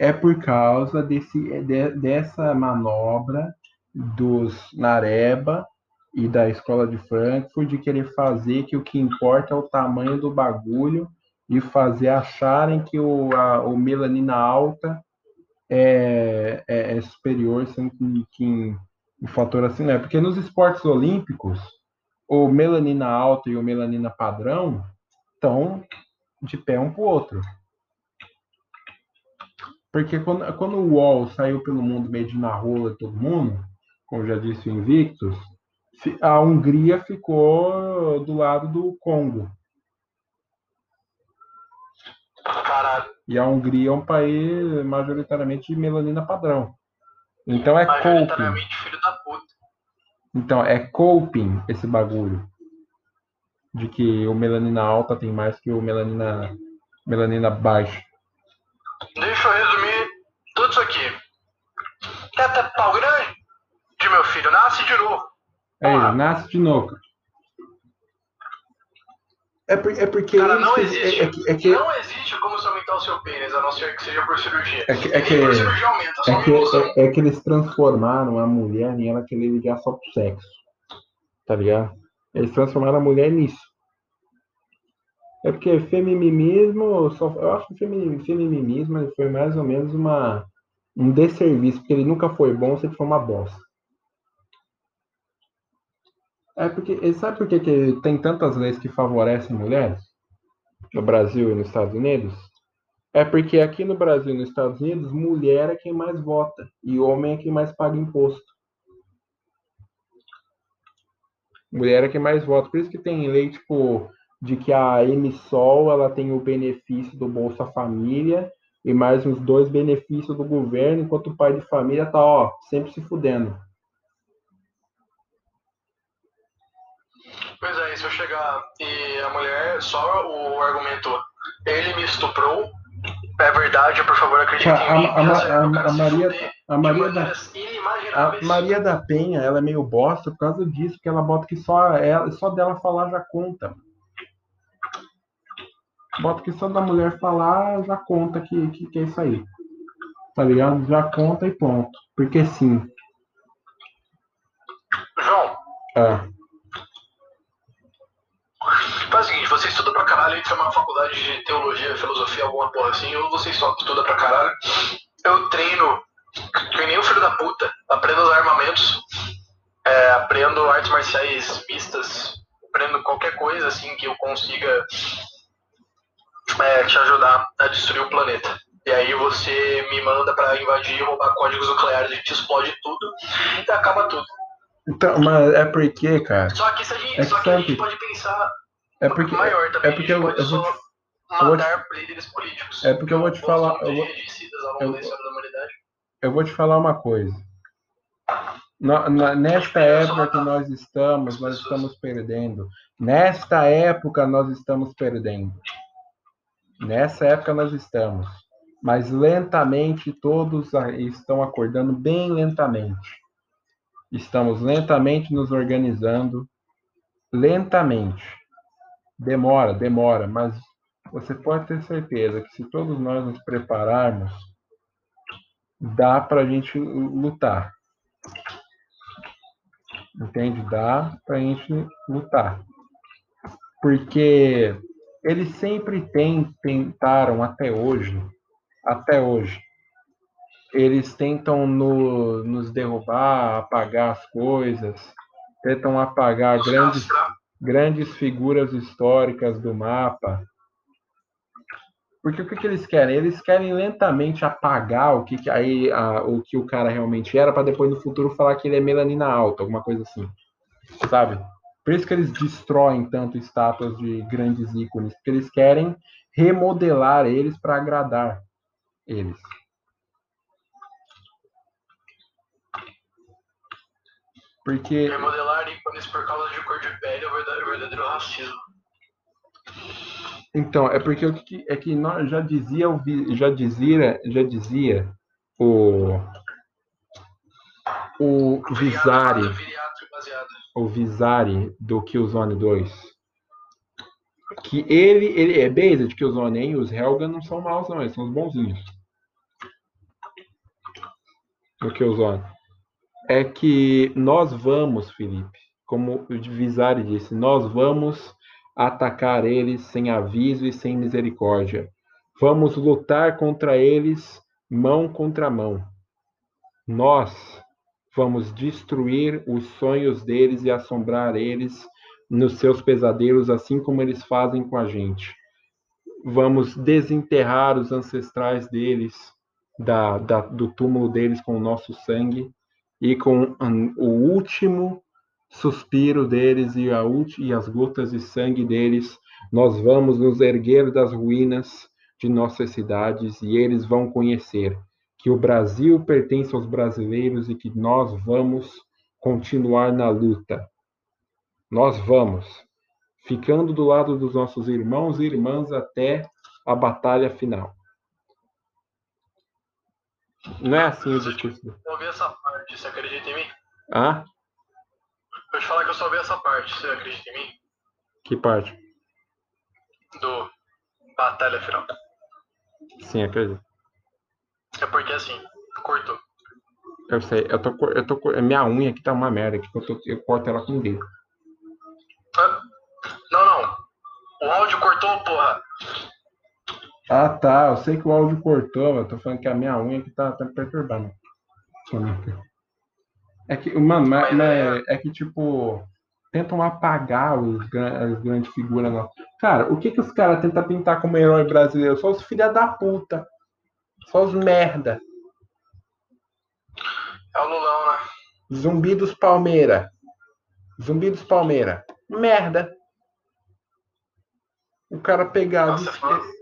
É por causa desse, de, dessa manobra dos Nareba e da escola de Frankfurt de querer fazer que o que importa é o tamanho do bagulho e fazer acharem que o, a, o melanina alta é, é, é superior, sendo que, em, em fator assim não é. Porque nos esportes olímpicos, o melanina alta e o melanina padrão estão de pé um para o outro. Porque quando, quando o UOL saiu pelo mundo medindo na rola todo mundo, como já disse o Invictus, a Hungria ficou do lado do Congo. Caralho. E a Hungria é um país majoritariamente de melanina padrão. Então é coping. filho da puta. Então é coping esse bagulho. De que o melanina alta tem mais que o melanina, melanina baixa. Deixa eu resumir tudo isso aqui. Até pau grande? De meu filho, nasce de novo. É, nasce de novo. É, por, é porque. Cara, não existe. É, é, é que, não existe como se aumentar o seu pênis, a não ser que seja por cirurgia. É que, é que, por cirurgia aumenta, é, que é, é, que eles transformaram a mulher em ela querer ligar só pro sexo. Tá ligado? Eles transformaram a mulher nisso. É porque feminimismo, só, eu acho que feminimismo foi mais ou menos uma, um desserviço, porque ele nunca foi bom, sempre foi uma bosta. É porque, sabe por que, que tem tantas leis que favorecem mulheres no Brasil e nos Estados Unidos? É porque aqui no Brasil e nos Estados Unidos, mulher é quem mais vota e homem é quem mais paga imposto. Mulher é quem mais vota. Por isso que tem lei tipo de que a MSOL ela tem o benefício do Bolsa Família e mais uns dois benefícios do governo, enquanto o pai de família tá, ó, sempre se fudendo. E a mulher, só o argumento, ele me estuprou, é verdade, por favor, acredite em A, mim. a, a, essa a, a Maria, fuder a Maria da A. Maria da Penha, ela é meio bosta por causa disso, porque ela bota que só, ela, só dela falar já conta. Bota que só da mulher falar já conta que, que, que é isso aí. Tá ligado? Já conta e ponto. Porque sim. João, Ah, faz o seguinte, você estuda pra caralho, entra numa faculdade de teologia, filosofia, alguma porra assim, ou você só estuda pra caralho. Eu treino, que nem o filho da puta, aprendo os armamentos, é, aprendo artes marciais mistas, aprendo qualquer coisa assim que eu consiga é, te ajudar a destruir o planeta. E aí você me manda pra invadir e roubar códigos nucleares, a gente explode tudo e acaba tudo. então, mas é porque, cara. Só que, se a gente, É só que que a gente pode pensar É porque, maior também. é porque eu, eu vou só te, matar líderes políticos. é porque eu vou te falar. Eu vou, eu- eu vou te falar uma coisa. Na- na- nesta época que nós estamos, nós estamos perdendo. Nesta época nós estamos perdendo. Nessa época nós estamos. Mas lentamente todos estão acordando bem lentamente. Estamos lentamente nos organizando. Lentamente. Demora, demora, mas você pode ter certeza que se todos nós nos prepararmos, dá para a gente lutar. Entende? Dá para a gente lutar. Porque eles sempre tem, tentaram até hoje, até hoje, eles tentam no- nos derrubar, apagar as coisas, tentam apagar grandes. Grandes figuras históricas do mapa. Porque o que, que eles querem? Eles querem lentamente apagar o que, que aí a- o que o cara realmente era para depois no futuro falar que ele é melanina alta, alguma coisa assim, sabe? Por isso que eles destroem tanto estátuas de grandes ícones, porque eles querem remodelar eles para agradar eles. Porque Remodelar ícones por causa de cor de pele é o verdadeiro, racismo. Então, é porque o que é que nós já dizia já dizia, já dizia o o Visari, o Visari do Killzone 2. Que ele, ele é base de Killzone, hein? Os Helga não são maus não, eles são os bonzinhos. No Killzone. É que nós vamos, Felipe, como o Visari disse, nós vamos atacar eles sem aviso e sem misericórdia. Vamos lutar contra eles mão contra mão. Nós vamos destruir os sonhos deles e assombrar eles nos seus pesadelos, assim como eles fazem com a gente. Vamos desenterrar os ancestrais deles da, da- do túmulo deles com o nosso sangue e com o último suspiro deles e, a e as gotas de sangue deles, nós vamos nos erguer das ruínas de nossas cidades e eles vão conhecer que o Brasil pertence aos brasileiros e que nós vamos continuar na luta. Nós vamos, ficando do lado dos nossos irmãos e irmãs até a batalha final. Não é assim o discurso. Eu vi essa parte, você acredita em mim? Ah, Eu te falar que eu só vi essa parte, você acredita em mim? que parte? Do Batalha Final. Sim, acredito. É porque assim, cortou. Eu sei, eu tô, eu tô, minha unha aqui tá uma merda, que eu, tô, eu corto ela com o dedo. Não, não. O áudio cortou, porra. Ah, tá, eu sei que o áudio cortou, mas eu tô falando que a minha unha aqui tá, tá me perturbando. É que, mano, mas, Mas mas é que, tipo, tentam apagar os, as grandes figuras. Não. Cara, o que que os caras tentam pintar como herói brasileiro? Só os filha da puta. Só os merda. É o Lulão, né? Zumbi dos Palmeira. Zumbi dos Palmeira. Merda. cara pegava, Nossa,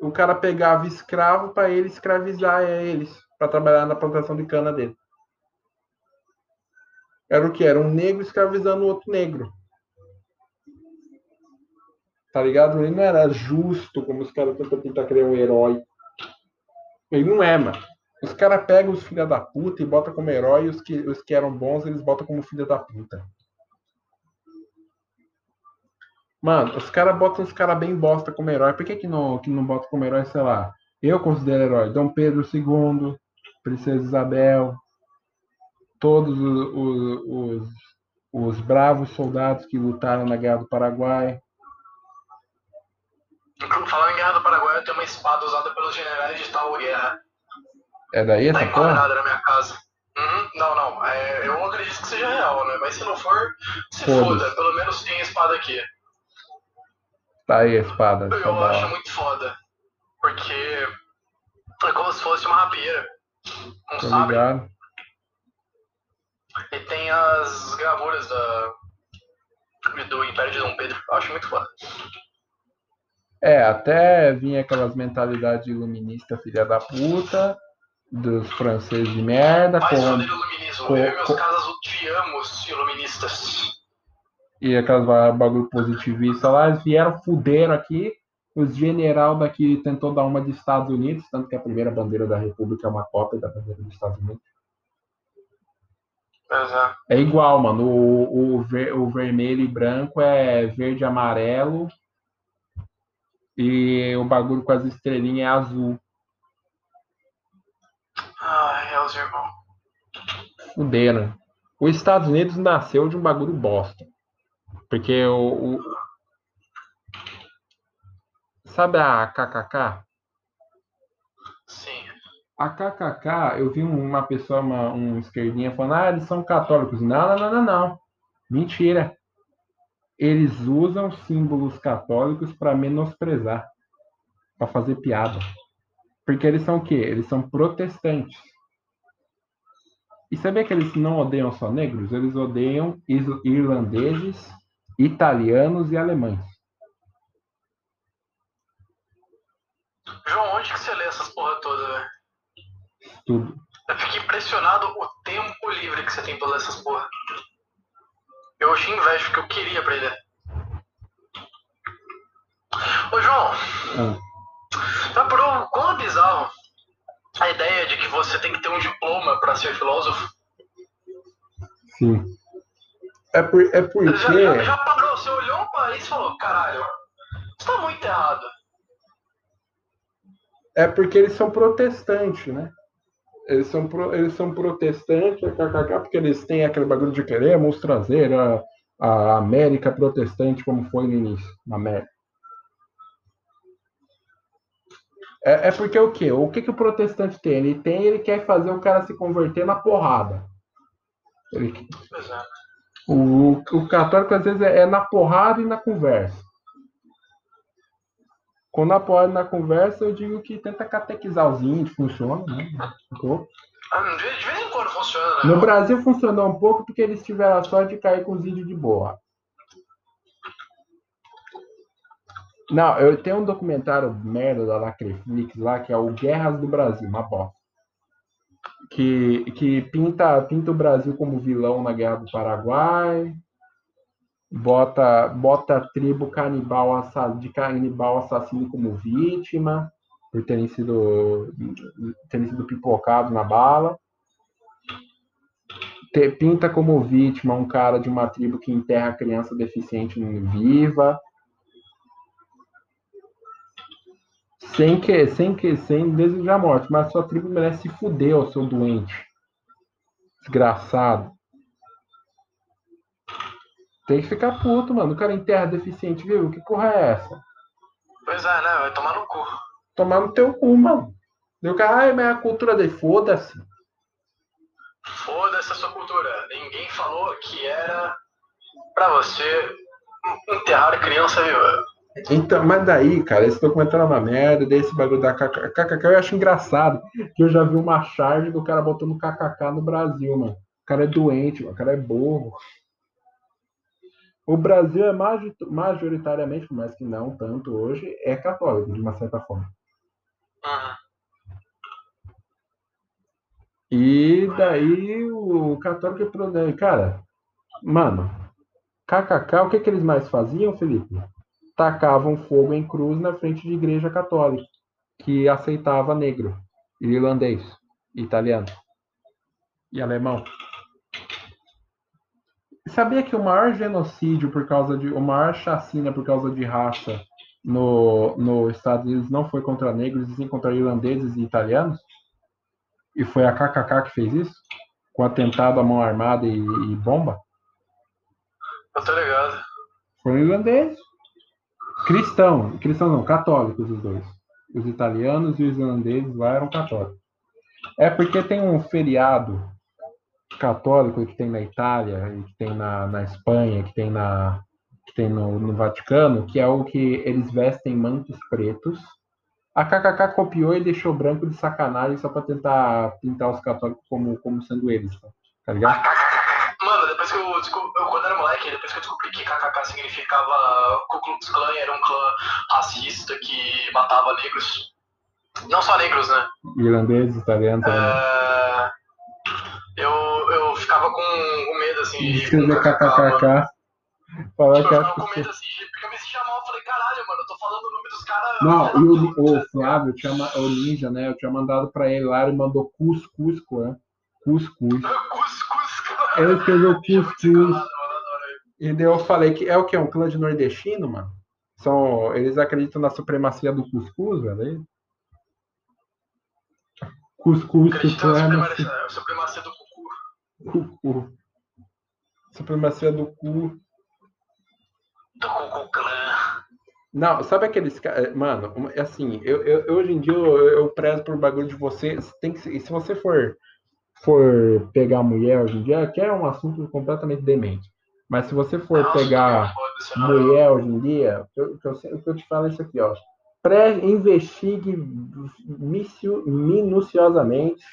o cara pegava escravo para ele escravizar eles, para trabalhar na plantação de cana dele. Era o que? Era um negro escravizando outro negro. Tá ligado? Ele não era justo como os caras tentam tentar criar um herói. Ele não é, mano. Os caras pegam os filha da puta e botam como herói, e os que, os que eram bons eles botam como filha da puta. Mano, os caras botam os caras bem bosta como herói. Por que, que, não, que não bota como herói, sei lá? Eu considero herói Dom Pedro II, Princesa Isabel, todos os, os, os, os bravos soldados que lutaram na Guerra do Paraguai. Falando em Guerra do Paraguai, eu tenho uma espada usada pelos generais de tal guerra. É daí Tá enquadrada na minha casa. Uhum. Não, não. é, eu acredito que seja real, né? Mas se não for, se foda. Pelo menos tem a espada aqui. Tá aí a espada. Tá Eu bom. acho muito foda. Porque é como se fosse uma rapieira. Um Tô sabre. ligado. E tem as gravuras da, do Império de Dom Pedro. Eu acho muito foda. É, até vinha aquelas mentalidades iluministas filha da puta, dos franceses de merda, Mais com, iluminismo. com- Eu e meus com- casas odiamos iluministas. e aquelas ba- bagulho positivista lá, eles vieram fuderam aqui. Os general daqui tentou dar uma de Estados Unidos, tanto que a primeira bandeira da República é uma cópia da bandeira dos Estados Unidos. É. É igual, mano. O, o, ver- o vermelho e branco é verde e amarelo. E o bagulho com as estrelinhas é azul. Ai, é os irmãos. Fuderam. Os Estados Unidos nasceu de um bagulho bosta. Porque o. o- Sabe a KKK? Sim. A KKK, eu vi uma pessoa, uma, um esquerdinha, falando: ah, eles são católicos. Não, não, não, não, não. Mentira. Eles usam símbolos católicos para menosprezar, para fazer piada. Porque eles são o quê? Eles são protestantes. E sabia que eles não odeiam só negros? Eles odeiam irlandeses, italianos e alemães. João, Tudo. Eu fico impressionado o tempo livre que você tem ler essas porra. Eu hoje invejo porque eu queria aprender. Ô João, Ah, tá por um quão é bizarro a ideia de que você tem que ter um diploma pra ser filósofo? sim. É, por, é Já, porque. já, já parou, você olhou pra isso e falou, caralho, isso tá muito errado. É porque eles são protestantes, né? Eles são, pro- eles são protestantes, kkk, porque eles têm aquele bagulho de queremos trazer a, a América protestante como foi no início, na América. É, é porque o quê? O que, que o protestante tem? Ele tem, ele quer fazer o cara se converter na porrada. Ele- é. o, o católico às vezes é, é na porrada e na conversa. Quando e na conversa, eu digo que tenta catequizar os índios, funciona, né? Ficou. Ah, De, de vez em quando funciona, né? No Brasil funcionou um pouco porque eles tiveram a sorte de cair com os índios de boa. Não, eu tenho um documentário merda da Lacreflix lá, que é o Guerras do Brasil, uma bosta. Que, que pinta, pinta o Brasil como vilão na Guerra do Paraguai, bota, bota a tribo canibal, de canibal assassino como vítima, por terem sido, terem sido pipocados na bala pinta como vítima um cara de uma tribo que enterra criança deficiente viva. Sem que, sem que, sem desejar morte, mas sua tribo merece se fuder, ô seu doente. Desgraçado. Tem que ficar puto, mano. O cara enterra deficiente vivo. Que porra é essa? Pois é, né? Vai tomar no cu. Tomar no teu cu, mano. O cara, ai, mas é a cultura dele, foda-se. Foda-se a sua cultura. Ninguém falou que era pra você enterrar criança viva. Então, mas daí, cara, esse documentário é uma merda, daí esse bagulho da KK KKK eu acho engraçado, que eu já vi uma charge do cara botando KKK no Brasil, mano. O cara é doente, mano, o cara é burro. O Brasil é majoritariamente, mas que não tanto hoje, é católico, de uma certa forma. Uhum. E daí o católico, cara, mano, KKK, o que, que eles mais faziam, Felipe? Tacavam fogo em cruz na frente de igreja católica, que aceitava negro, irlandês, italiano e alemão. Sabia que o maior genocídio por causa de. O maior chacina por causa de raça no, no Estados Unidos não foi contra negros, e sim contra irlandeses e italianos? E foi a KKK que fez isso? Com atentado à mão armada e, e bomba? Eu tô ligado. Foram irlandeses. Cristão. Cristão não, católicos os dois. Os italianos e os irlandeses lá eram católicos. É porque tem um feriado católico que tem na Itália, que tem na, na Espanha, que tem, na, que tem no, no Vaticano, que é o que eles vestem mantos pretos a KKK copiou e deixou branco de sacanagem só pra tentar pintar os católicos como, como sendo eles, tá, tá ligado? Mano, depois que eu, eu, quando era moleque, depois que eu descobri que KKK significava Ku Klux Klan, era um clã racista que matava negros. Não só negros, né? Irlandeses, italianos também. É... Ficava com, com medo, assim. De escrever KKK. Falar tipo, que eu ficava com medo, assim, porque eu me mal. Eu falei, caralho, mano, eu tô falando o nome dos caras. Não, e o, o Flávio, tinha, o Ninja, né? Eu tinha mandado pra ele lá, ele mandou Cuscusco, né? Cuscuz. [laughs] Cuscuz, Ele escreveu Cuscuz. E daí eu falei que é o que? Um clã de nordestino, mano? São, eles acreditam na supremacia do cuscuz, velho? Cuscuz, supremacia, supremacia do cucu. Supremacia do cu. Do Cucu Clã. Não, sabe aqueles caras. Mano, é assim, eu, eu, hoje em dia eu, eu prezo por bagulho de você. Tem que, se você for, for pegar mulher hoje em dia, que é um assunto completamente demente. Mas se você for Nossa, pegar mulher hoje em dia, eu, eu, o que eu te falo é isso aqui, ó. Pré-investigue minuciosamente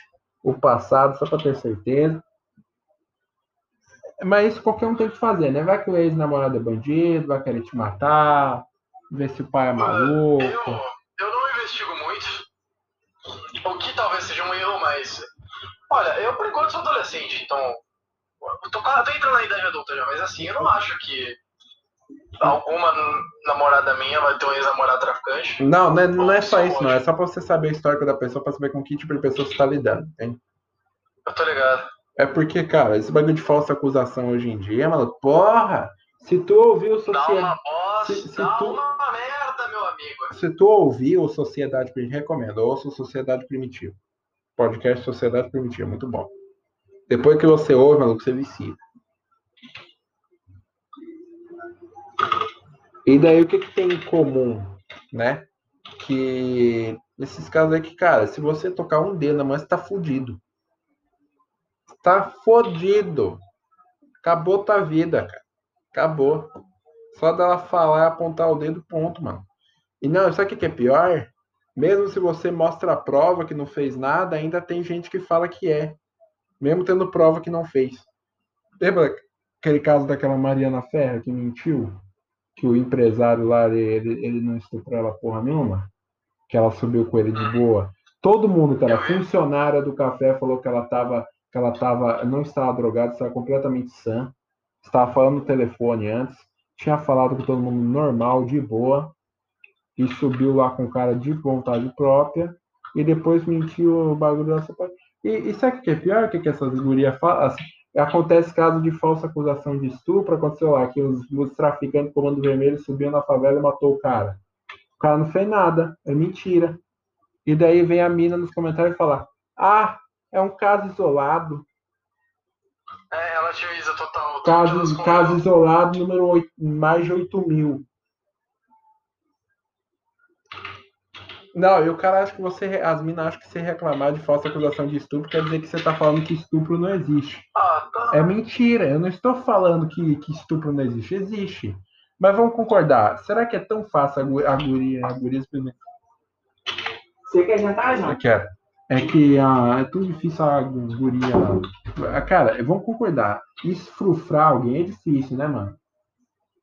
o passado, só para ter certeza. Mas isso qualquer um tem que fazer, né? Vai que o ex-namorado é bandido, vai querer te matar, ver se o pai é maluco. Eu, eu não investigo muito. O que talvez seja um erro, mas. Olha, eu por enquanto sou adolescente, então. Eu tô, tô entrando na idade adulta já, mas assim, eu não acho que alguma namorada minha vai ter um ex-namorado traficante. Não, não é, não é só isso, não. É só pra você saber a história da pessoa, pra saber com que tipo de pessoa você tá lidando, entende? Eu tô ligado. É porque, cara, esse bagulho de falsa acusação hoje em dia, mano, porra! Se tu ouviu Sociedade. Dá uma bosta, se, se dá tu... uma merda, meu amigo. Se tu ouviu Sociedade Primitiva, recomendo, ouça Sociedade Primitiva. Podcast Sociedade Primitiva, muito bom. Depois que você ouve, maluco, você vicia. E daí o que, que tem em comum, né? Que nesses casos aí que, cara, se você tocar um dedo na mão, você tá fudido tá fodido. Acabou tua vida, cara. Acabou. Só dela falar e apontar o dedo, ponto, mano. E não, sabe o que é pior? Mesmo se você mostra a prova que não fez nada, ainda tem gente que fala que é. Mesmo tendo prova que não fez. Lembra aquele caso daquela Mariana Ferra que mentiu? Que o empresário lá, ele, ele não estuprou ela porra nenhuma? Que ela subiu com ele de boa. Todo mundo que era funcionária do café falou que ela tava que ela tava, não estava drogada, estava completamente sã, estava falando no telefone antes, tinha falado com todo mundo normal, de boa, e subiu lá com cara de vontade própria, e depois mentiu o bagulho da sua e, e sabe o que é pior? O que, que essas gurias falam? Assim, acontece caso de falsa acusação de estupro, aconteceu lá que os, os traficantes do Comando Vermelho subiu na favela e matou o cara. O cara não fez nada, é mentira. E daí vem a mina nos comentários e fala: Ah, é um caso isolado. É, relativiza total. Caso, caso isolado, número 8, mais de 8 mil. Não, e o cara acha que você. As minas acham que você reclamar de falsa acusação de estupro quer dizer que você tá falando que estupro não existe. Ah, tá. É mentira, eu não estou falando que, que estupro não existe. Existe. Mas vamos concordar. Será que é tão fácil a, guria, a guria Você quer jantar, João? Eu quero. É que ah, é tão difícil a guria. Cara, vamos concordar. Esfrufrar alguém é difícil, né, mano?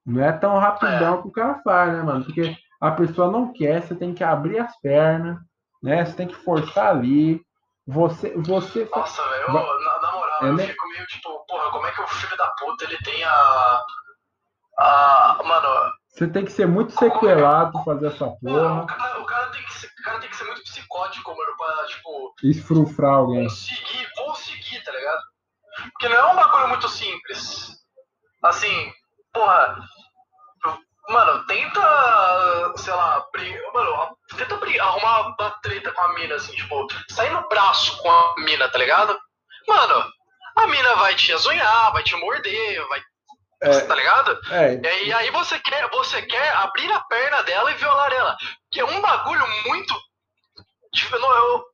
Não é tão rapidão que o cara faz, né, mano? Porque a pessoa não quer, você tem que abrir as pernas, né? Você tem que forçar ali. Você. você Nossa, velho, na, na moral, É, eu né? fico meio tipo, porra, como é que o filho da puta ele tem a. A. Mano, Você tem que ser muito sequelado pra fazer essa mano, o, porra. cara, o, cara tem que ser, o cara tem que ser muito psicótico, mano, pra, tipo, Esfrufrar alguém. conseguir, conseguir, tá ligado? Porque não é um bagulho muito simples. Assim, porra. Mano, tenta, sei lá, bri- mano, tenta bri- arrumar uma treta com a mina, assim, tipo, sair no braço com a mina, tá ligado? Mano, a mina vai te azunhar, vai te morder, vai. É. Tá ligado? É, E aí, aí você quer, você quer abrir a perna dela e violar ela. Que é um bagulho muito. não-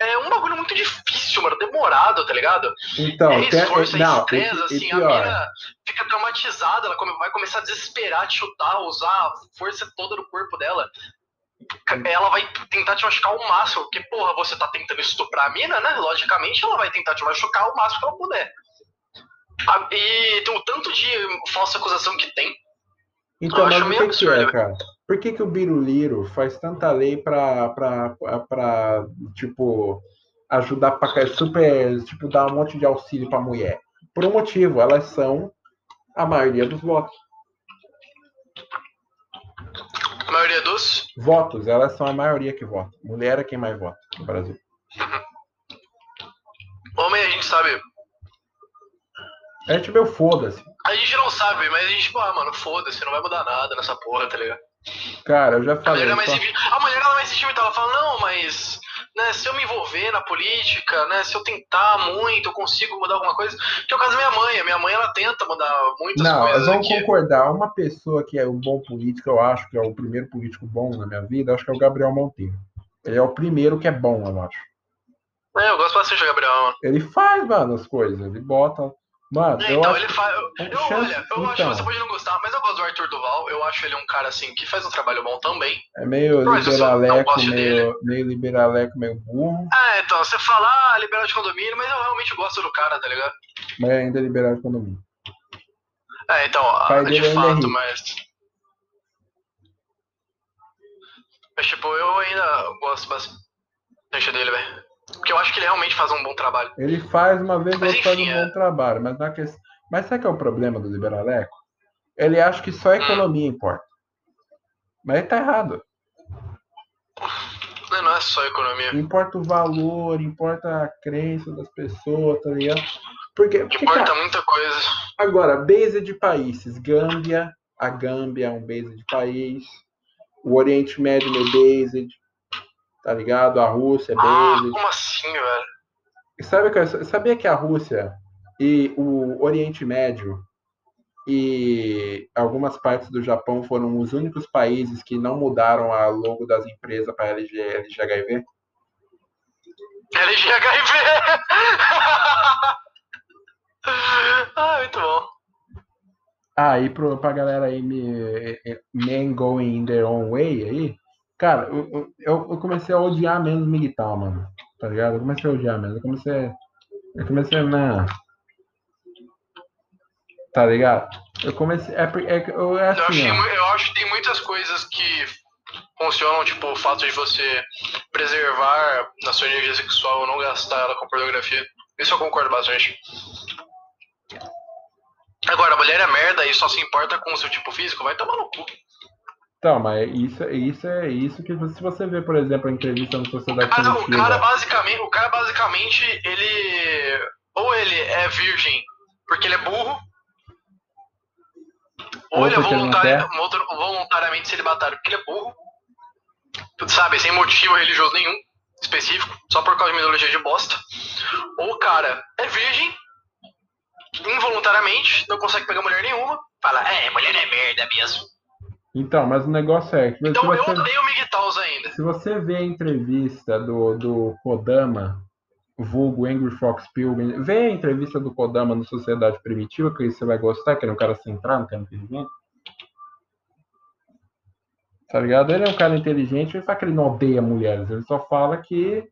É um bagulho muito difícil, mano. Demorado, tá ligado? então, é tem- esforço, é não, estresse, e, assim, e a pior. mina fica traumatizada, ela vai começar a desesperar, te chutar, usar a força toda do corpo dela. Ela vai tentar te machucar ao máximo, porque, porra, você tá tentando estuprar a mina, né? Logicamente, ela vai tentar te machucar o máximo que ela puder. E tem o tanto de falsa acusação que tem. Então, mas o que, que é, absurdo. cara? Por que, que o Biruliro faz tanta lei pra, pra, pra, pra, tipo, ajudar pra super, tipo, dar um monte de auxílio pra mulher? Por um motivo, elas são a maioria dos votos. A maioria dos. Votos, elas são a maioria que vota. Mulher é quem mais vota no Brasil. Homem a gente sabe. É tipo, eu foda-se. A gente não sabe, mas a gente, pô, ah, mano, foda-se, não vai mudar nada nessa porra, tá ligado? Cara, eu já A falei. mulher, é mais só- senti- a mulher ela mais fala, não, mas né, se eu me envolver na política, né, se eu tentar muito, eu consigo mudar alguma coisa. Que é o caso da minha mãe. A minha mãe ela tenta mudar muitas Não, coisas vamos aqui. concordar. Uma pessoa que é um bom político, eu acho que é o primeiro político bom na minha vida, acho que é o Gabriel Monteiro. Ele é o primeiro que é bom, eu acho. É, eu gosto bastante do Gabriel. Ele faz, mano, as coisas. Ele bota. Mano, É, então, ele faz. Eu, eu, chance- olha, eu acho que então. você pode não gostar, mas eu gosto do Arthur Duval. Eu acho ele um cara assim que faz um trabalho bom também. É meio Mas liberaleco, meio, meio liberaleco, meio burro, É, então, você fala, ah, liberal de condomínio, mas eu realmente gosto do cara, tá ligado? mas ainda é liberal de economia. É, então, pai de é fato, rico. mas. Mas, tipo, eu ainda gosto bastante dele, velho. Porque eu acho que ele realmente faz um bom trabalho. Ele faz uma vez Mas faz um enfim, bom é. trabalho, mas na questão. Mas sabe que é o problema do liberaleco? Ele acha que Hum. só a economia importa. Mas ele tá errado. Não, não é só economia. Importa o valor, importa a crença das pessoas, tá ligado? Porque, porque Importa cara, muita coisa. agora, base de países. Gâmbia, a Gâmbia é um base de país. O Oriente Médio é based, tá ligado? A Rússia Ah, como assim, velho? E Sabe, que- sabia que a Rússia e o Oriente Médio e algumas partes do Japão foram os únicos países que não mudaram a logo das empresas para LG, LGHV? LGHIV! [laughs] ah, muito bom. Ah, e pro, pra galera aí me, men going in their own way aí, cara, eu, eu, eu comecei a odiar menos militar, mano. Tá ligado? Eu comecei a odiar menos. Eu comecei. Eu comecei a. Não. Tá ligado? Eu comecei. É, é, eu- é Eu, assim, achei ó. mu- eu acho que tem muitas coisas que funcionam, tipo, o fato de você preservar na sua energia sexual, não gastar ela com pornografia. Isso eu concordo bastante. Agora, a mulher é merda e só se importa com o seu tipo físico, vai tomar no cu. Então, mas isso, isso é isso que se você vê, por exemplo, a entrevista no Sociedade Cara, o cara basicamente, o cara basicamente, ele ou ele é virgem porque ele é burro, ou, Ou ele é voluntário, voluntariamente celibatário porque ele é burro, sabe, sem motivo religioso nenhum específico, só por causa de uma ideologia de bosta. Ou o cara é virgem, involuntariamente, não consegue pegar mulher nenhuma, fala, é, mulher é merda mesmo. Então, mas o negócio é que Então eu você, odeio o Miguel ainda. se você vê a entrevista do, do Kodama, vulgo Angry Fox Pilgrim, vê a entrevista do Kodama no Sociedade Primitiva, que você vai gostar, que ele é um cara centrado, um cara inteligente. Tá ligado? Ele é um cara inteligente, fala que ele não odeia mulheres, ele só fala que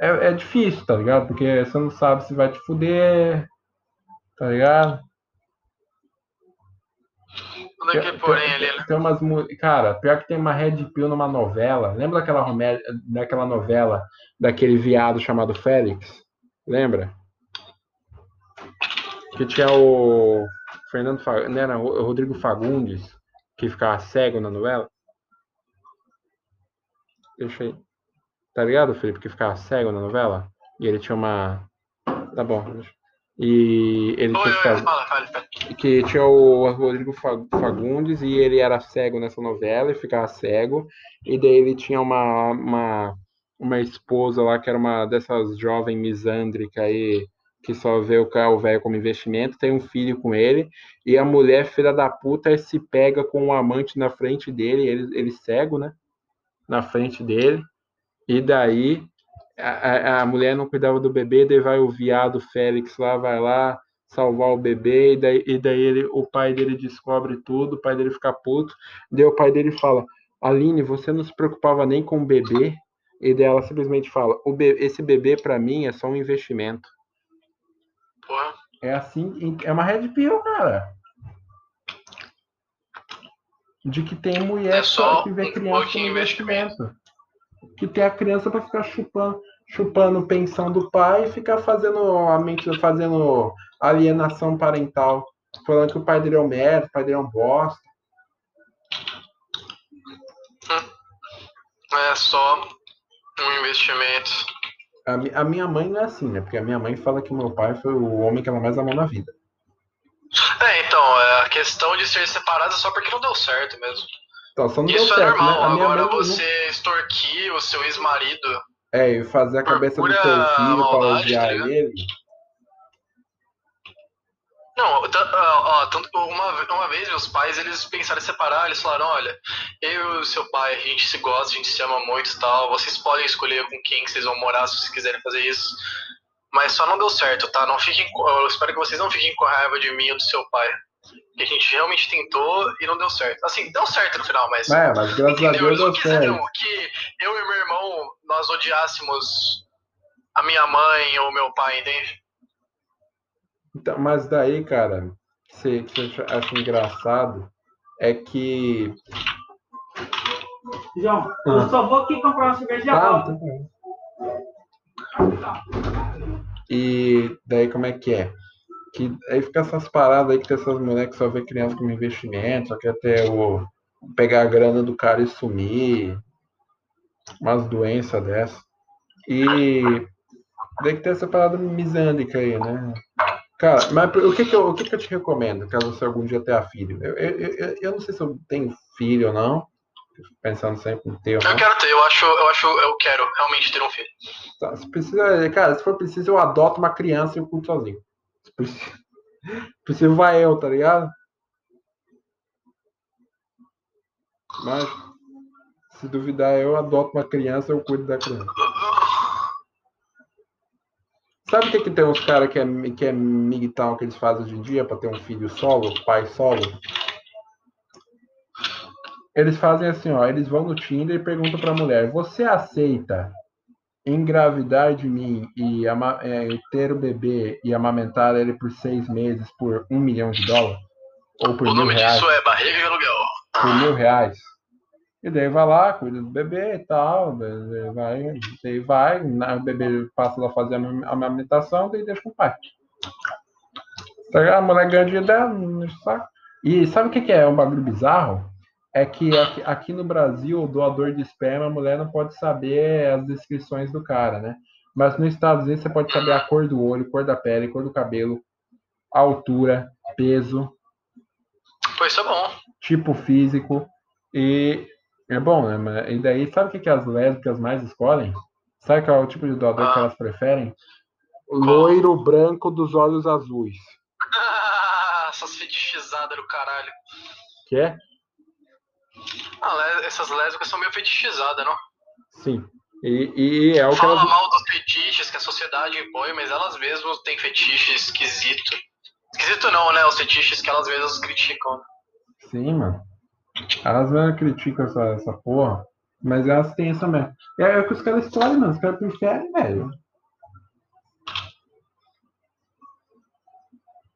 é, é difícil, tá ligado? Porque você não sabe se vai te fuder, tá ligado? Tudo porém ali, né? Tem umas. Cara, pior que tem uma Red Pill numa novela. Lembra daquela, romé- daquela novela daquele viado chamado Félix? Lembra? Que tinha o Fernando não era o Rodrigo Fagundes, que ficava cego na novela. Deixa aí. Tá ligado, Felipe? Que ficava cego na novela? E ele tinha uma. Tá bom. deixa- E ele Oi, tinha ficado fala, fala, fala. que tinha o Rodrigo Fa- Fagundes e ele era cego nessa novela e ficava cego. E daí ele tinha uma, uma, uma esposa lá que era uma dessas jovens misândrica aí, que só vê o cara, o velho como investimento, tem um filho com ele, e a mulher, filha da puta, se pega com um amante na frente dele, ele, ele cego, né? Na frente dele. E daí a, a- mulher não cuidava do bebê, daí vai o viado Félix lá, vai lá salvar o bebê, e daí, e daí ele, o pai dele descobre tudo, o pai dele fica puto, daí o pai dele fala, Aline, você não se preocupava nem com o bebê? E daí ela simplesmente fala, o be- esse bebê para mim é só um investimento. Porra. É assim, é uma red pill, cara. De que tem mulher É só que vê um criança como investimento. investimento. Que tem a criança para ficar chupando, chupando pensão do pai e ficar fazendo a mente, fazendo alienação parental. Falando que o pai dele é um merda, o pai dele é um bosta. É só um investimento. A, a minha mãe não é assim, né? Porque a minha mãe fala que meu pai foi o homem que ela mais amou na vida. É, então, é, a questão de ser separado é só porque não deu certo mesmo. Então, só não Isso é certo, normal. né? Agora mãe não- você extorquir o seu ex-marido. É, e fazer a cabeça do seu filho pra maldade, odiar tá ele. Não, ó, ó, tanto uma, uma vez meus pais eles pensaram em separar, eles falaram, olha, eu e o seu pai, a gente se gosta, a gente se ama muito e tal, vocês podem escolher com quem que vocês vão morar se vocês quiserem fazer isso. Mas só não deu certo, tá? Não fiquem, eu espero que vocês não fiquem com raiva de mim ou do seu pai. Que a gente realmente tentou e não deu certo. Assim, deu certo no final, mas. É, mas graças a Entendeu? Deus Eles não deu quiseram certo. que eu e meu irmão nós odiássemos a minha mãe ou meu pai, entende? Então, mas daí, cara, que você, que você acha engraçado é que. João, eu só vou aqui comprar uma cerveja já Ah, volto. tá. E daí como é que é? Que aí fica essas paradas aí que tem essas mulheres que só vê criança como investimento, só quer ter o. pegar a grana do cara e sumir. Umas doenças dessas. E daí que tem essa parada misândrica aí, né? Cara, mas o que que eu, o que que eu te recomendo, caso você algum dia tenha filho? Eu, eu, eu, eu não sei se eu tenho filho ou não, pensando sempre em ter ou não. Eu quero ter, eu acho, eu acho, eu quero realmente ter um filho. Tá, se precisa, cara, se for preciso, eu adoto uma criança e eu cuido sozinho. Preciso, vai eu, tá ligado? Mas, se duvidar, eu adoto uma criança eu cuido da criança. Sabe o que, que tem uns caras que é, que é migtal que eles fazem hoje em dia para ter um filho solo, pai solo? Eles fazem assim, ó, eles vão no Tinder e perguntam pra mulher, você aceita engravidar de mim e, é, e ter o bebê e amamentar ele por seis meses por um milhão de dólares? Ou por o mil nome reais? disso é barriga de aluguel. por mil reais. E daí vai lá, cuida do bebê e tal, daí vai, daí vai, o bebê passa lá fazer a am- a amamentação, daí deixa com o pai. Tá ligado? A mulher ganha não enche o saco. E sabe o que, que é um bagulho bizarro? É que aqui, aqui no Brasil, o doador de esperma, a mulher não pode saber as descrições do cara, né? Mas nos Estados Unidos você pode saber a cor do olho, cor da pele, cor do cabelo, altura, peso, Pois é bom. tipo físico e é bom, né? Mas- E daí, sabe o que, que as lésbicas mais escolhem? Sabe qual é o tipo de doador que Ah. elas preferem? Loiro branco dos olhos azuis. Ah, [laughs] essas fetichizadas do caralho. Que é? Ah, essas lésbicas são meio fetichizadas, não? Sim. E, e é o que Fala elas. mal dos fetiches que a sociedade impõe, mas elas mesmas têm fetiche esquisito. Esquisito não, né? Os fetiches que elas mesmas criticam. Sim, mano. Elas mesmo criticam essa, essa porra, mas elas têm essa mesmo. É, é o que os caras escolhem, mano. Os caras preferem, velho.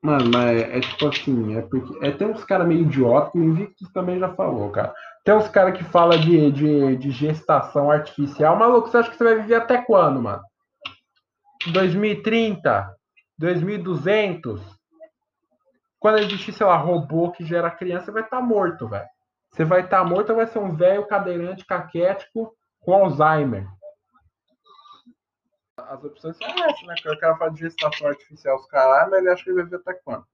Mano, mas é, é tipo assim, é porque. É, tem uns caras meio idiota, o Invictus também já falou, cara. Tem uns caras que falam de, de, de gestação artificial. Maluco, você acha que você vai viver até quando, mano? 2030? 2200? Quando existir, sei lá, robô que gera criança, você vai estar tá morto, velho. Você vai estar tá morto ou vai ser um velho cadeirante caquético com Alzheimer. As opções são essas, né? O cara fala de gestação artificial, os caras, mas ele acha que ele vai viver até quando?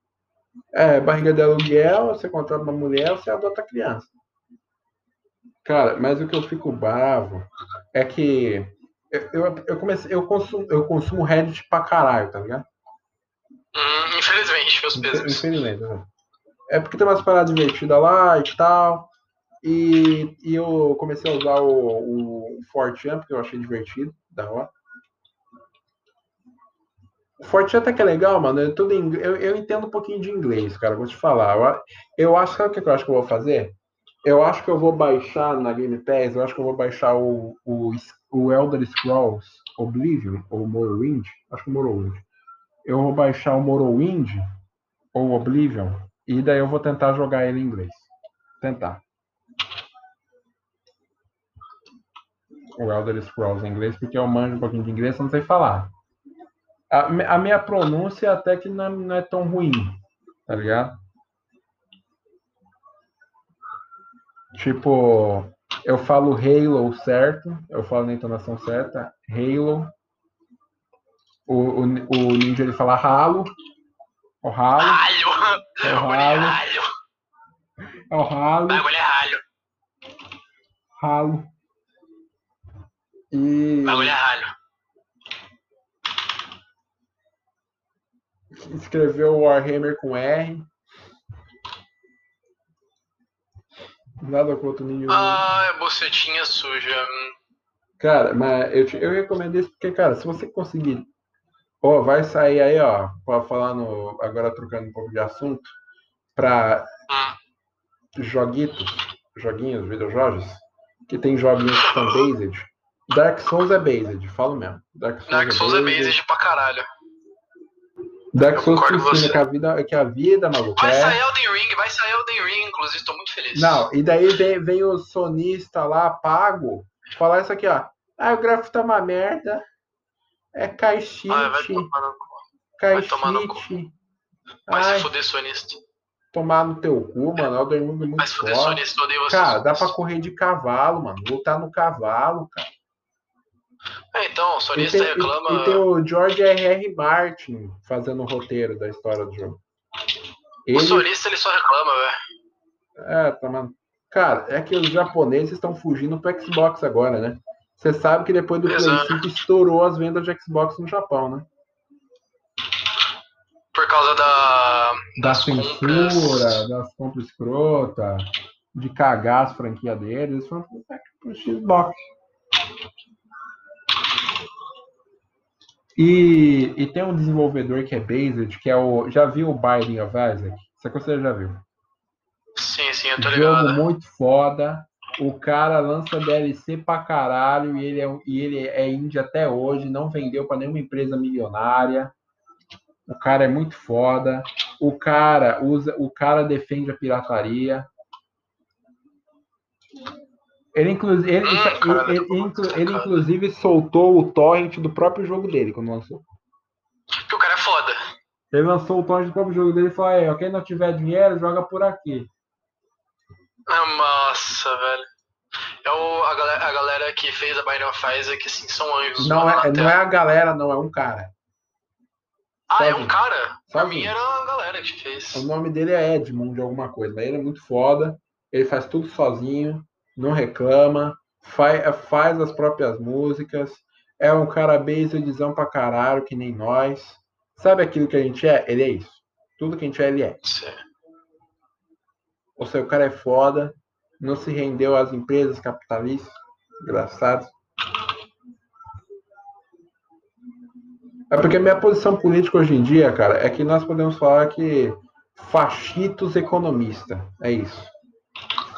É, barriga de aluguel, você contrata uma mulher, você adota a criança. Cara, mas o que eu fico bravo é que eu, eu, eu comecei, eu consumo, eu consumo Reddit pra caralho, tá ligado? Hum, infelizmente, meus pesos. Infelizmente, né? É porque tem umas paradas divertidas lá e tal. E, e eu comecei a usar o, o Fortran, porque eu achei divertido, da hora. O Fortran até que é legal, mano. É tudo em, eu, eu entendo um pouquinho de inglês, cara. Vou te falar. Eu, eu acho, sabe o que eu acho que eu vou fazer? Eu acho que eu vou baixar na Game Pass, eu acho que eu vou baixar o, o, o Elder Scrolls Oblivion, ou Morrowind. Acho que é Morrowind. Eu vou baixar o Morrowind, ou Oblivion, e daí eu vou tentar jogar ele em inglês. Tentar. O Elder Scrolls em inglês, porque eu manjo um pouquinho de inglês, eu não sei falar. A, a minha pronúncia até que não, não é tão ruim, tá ligado? Tipo, eu falo Halo certo, eu falo na entonação certa, Halo. O, o, o ninja ele fala ralo. O ralo. Ralho! É o ralo. É o ralo. Bagulho é ralho. Ralo. E. Bagulho é ralho. Escreveu Warhammer com R. Nada contra nenhum. Ah, é bocetinha suja. Cara, mas eu, eu recomendo isso porque, cara, se você conseguir. Ó, vai sair aí, ó, pra falar no. Agora trocando um pouco de assunto, pra Hum. joguitos, joguinhos, videojogos, que tem joguinhos que são [laughs] based. Dark Souls é based, falo mesmo. Dark Souls, Dark Souls é based pra caralho. Dark Souls ensina que a vida, que a vida, maluco, Vai é. sair Elden Ring, vai sair Elden Ring, inclusive, tô muito feliz. Não, e daí vem, vem o sonista lá, pago, falar isso aqui, ó. Ah, o gráfico tá uma merda. É caixite, Ah, vai tomar no cu. vai tomar no cu. caixite. Vai Ai, se fuder, sonista. tomar no teu cu, mano. Elden Ring é Vai muito se fuder, sonista. Odeio você. Cara, dá pra correr de cavalo, mano. Lutar no cavalo, cara. É, então, o E sonista tem, reclama. e- e tem o George R.R. Martin fazendo o roteiro da história do jogo. O Ele, sonista ele só reclama, velho. é, tá, mano. Cara, é que os japoneses estão fugindo pro Xbox agora, né? Você sabe que depois do Play Exato. 5 estourou as vendas de Xbox no Japão, né? Por causa da. Da censura, compras. das compras escrotas, de cagar as franquias deles, eles foram pro Xbox. E, e tem um desenvolvedor que é based, que é o. Já viu o Binding of Isaac? Você já viu. Sim, sim, eu tô Jogo ligado. muito foda. O cara lança DLC pra caralho e ele é, e ele é indie até hoje, não vendeu pra nenhuma empresa milionária. O cara é muito foda. O cara usa, o cara defende a pirataria. Ele, inclusive, ele, Hum, ele- ele- ele, inclusive soltou o torrent do próprio jogo dele quando lançou. Porque o cara é foda. Ele lançou o torrent do próprio jogo dele e falou: "Aí, ó, quem não tiver dinheiro, joga por aqui. Ah, Nossa, velho. É o, a, galera, a galera que fez a Binding of Isaac, assim, são anjos. Não é, não é a galera, não, é um cara. Ah, é sozinho. um cara? Pra Sozinho. mim era a galera que fez. O nome dele é Edmund de alguma coisa, mas ele é muito foda. Ele faz tudo sozinho, não reclama, faz, faz as próprias músicas. É um cara basedzão pra caralho, que nem nós. Sabe aquilo que a gente é? Ele é isso. Tudo que a gente é, ele é. Ou seja, o cara é foda, não se rendeu às empresas capitalistas. Engraçado. É porque a minha posição política hoje em dia, cara, é que nós podemos falar que fachitos economista. É isso.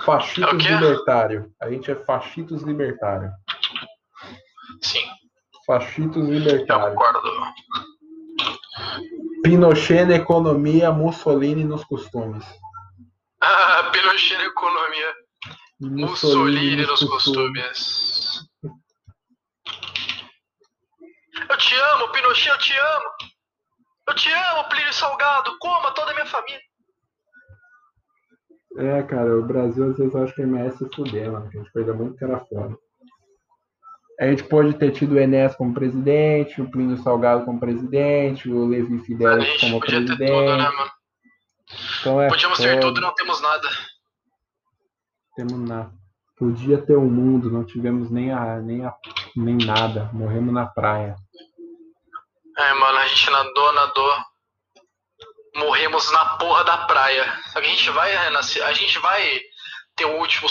É Fachitos quê? libertário. A gente é fachitos libertário. Sim, Fachitos eu libertário. concordo. Pinochet na economia, Mussolini nos costumes. Ah, Pinochet na economia. Mussolini nos costumes. Eu te amo, Pinochet, eu te amo. Eu te amo, Plínio Salgado. Coma toda a minha família. É, cara, o Brasil às vezes eu acho que merece se fuder, mano. Que a gente perdeu muito cara fora. A gente pode ter tido o Enéas como presidente, o Plínio Salgado como presidente, o Levi Fidelis como presidente. ter tudo, né? Então é Podíamos ter foda. tudo, não temos nada. Temos na... Podia ter um mundo, não tivemos nem, a, nem, a, nem nada. Morremos na praia. É, mano, a gente nadou, nadou. Morremos na porra da praia. Só que a gente vai renascer. A gente vai ter o último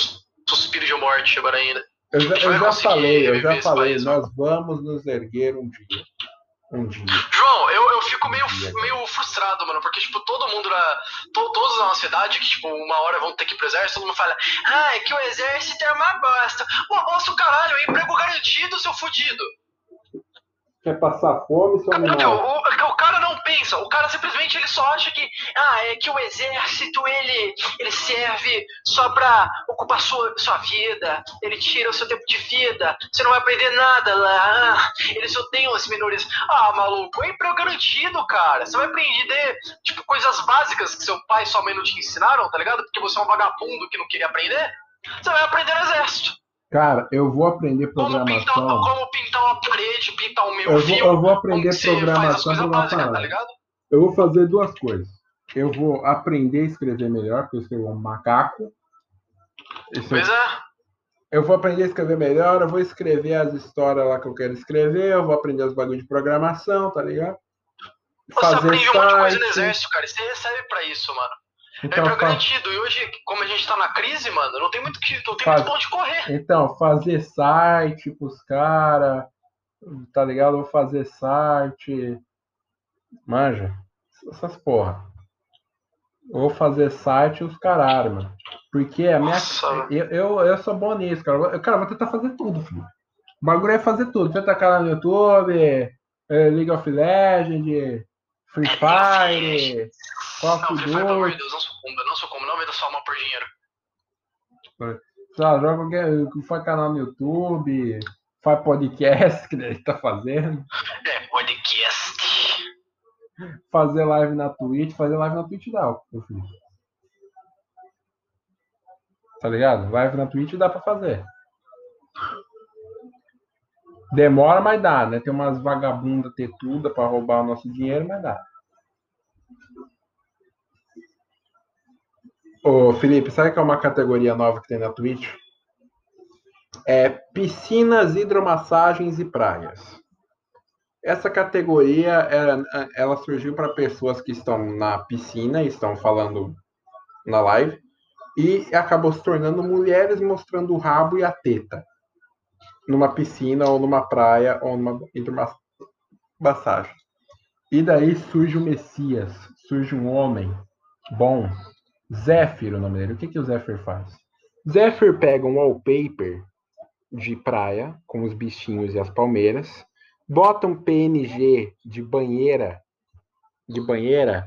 suspiro de morte agora ainda. Eu já, eu já falei, eu já falei, país, nós vamos nos erguer um dia. Um dia. João, eu, eu fico meio, Dia. meio frustrado, mano, porque, tipo, todo mundo na. to- todos na nossa cidade, que, tipo, uma hora vão ter que ir pro exército, todo mundo fala, ah, é que o exército é uma bosta. Pô, bosta o caralho, é emprego garantido, seu fudido. Quer passar fome, seu animal? O, o cara não pensa, o cara simplesmente ele só acha que, ah, é que o exército ele, ele serve só pra ocupar sua, sua vida, ele tira o seu tempo de vida, você não vai aprender nada lá, ah, eles odeiam as minorias. Ah, maluco, é emprego garantido, cara. Você vai aprender, tipo, coisas básicas que seu pai e sua mãe não te ensinaram, tá ligado? Porque você é um vagabundo que não queria aprender. Você vai aprender no exército. Cara, eu vou aprender Como pintar, programação. como pintar uma parede, pintar um meu Eu vou, eu vou aprender programação por uma tá parada. ligado? Eu vou fazer duas coisas. Eu vou aprender a escrever melhor, porque eu escrevo um macaco. Esse Pois é. Eu vou aprender a escrever melhor, eu vou escrever as histórias lá que eu quero escrever, eu vou aprender os bagulhos de programação, tá ligado? Você aprende um monte de coisa no exército, cara. Você recebe pra isso, mano. É Então, emprego fa- garantido. E hoje, como a gente tá na crise, mano, não tem muito que. Não tem Faz- muito onde correr. então, fazer site pros caras, tá ligado? Vou fazer site. Manja, essas porra. Vou fazer site os caralho, mano. Porque a minha. Nossa. Eu, eu, eu sou bom nisso, cara. Eu- Cara, vou tentar fazer tudo, filho. O bagulho é fazer tudo. Tenta canal no YouTube, eh, League of Legends, Free Fire, Não, Free Fire, pelo amor de. Deus, não sucumba. Não sucumba. Não venda sua alma por dinheiro. Lá, joga. Faz canal no YouTube, faz podcast que ele tá fazendo. É, podcast. Fazer live na Twitch, fazer live na Twitch dá, meu filho. Tá ligado? Live na Twitch dá pra fazer. Demora, mas dá, né? Tem umas vagabundas tetuda pra roubar o nosso dinheiro, mas dá. Ô, Felipe, sabe que é uma categoria nova que tem na Twitch? É piscinas, hidromassagens e praias. Essa categoria, ela, surgiu para pessoas que estão na piscina e estão falando na live e acabou se tornando mulheres mostrando o rabo e a teta numa piscina ou numa praia ou numa hidromassagem. E daí surge o Messias, surge um homem bom, Zéfiro o nome dele. O que, que o Zéfiro faz? Zéfiro pega um wallpaper de praia com os bichinhos e as palmeiras, bota um PNG de banheira, de banheira,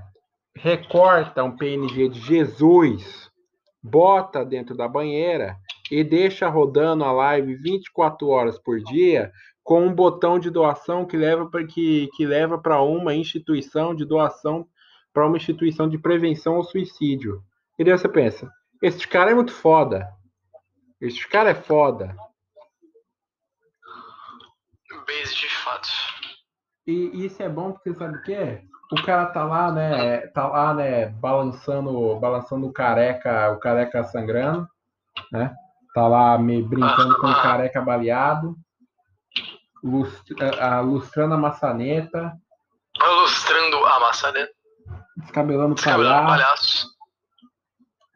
recorta um PNG de Jesus, bota dentro da banheira e deixa rodando a live 24 horas por dia com um botão de doação que leva para que, que leva para uma instituição de doação para uma instituição de prevenção ao suicídio. E daí você pensa, este cara é muito foda. Este cara é foda. Base de fato. E isso é bom porque sabe o quê? O cara tá lá, né? Tá lá, né? Balançando, balançando o careca, o careca sangrando, né? Tá lá me brincando com o careca baleado, lustra, a, lustrando a maçaneta, Ilustrando a maçaneta. descabelando o Descabelando palhaço, palhaço.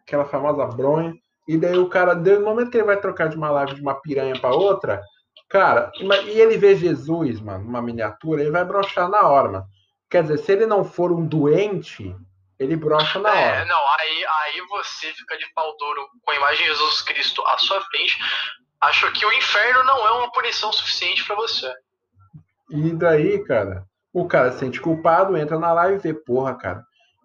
Aquela famosa bronha. E daí o cara, desde o momento que ele vai trocar de uma live de uma piranha para outra, cara, e ele vê Jesus, mano, numa miniatura, ele vai brochar na hora, mano. Quer dizer, se ele não for um doente, ele brocha na É, hora. não, aí, aí você fica de pau duro com a imagem de Jesus Cristo à sua frente. Acho que o inferno não é uma punição suficiente pra você. E daí, cara, O cara se sente culpado, entra na live e vê, porra, cara,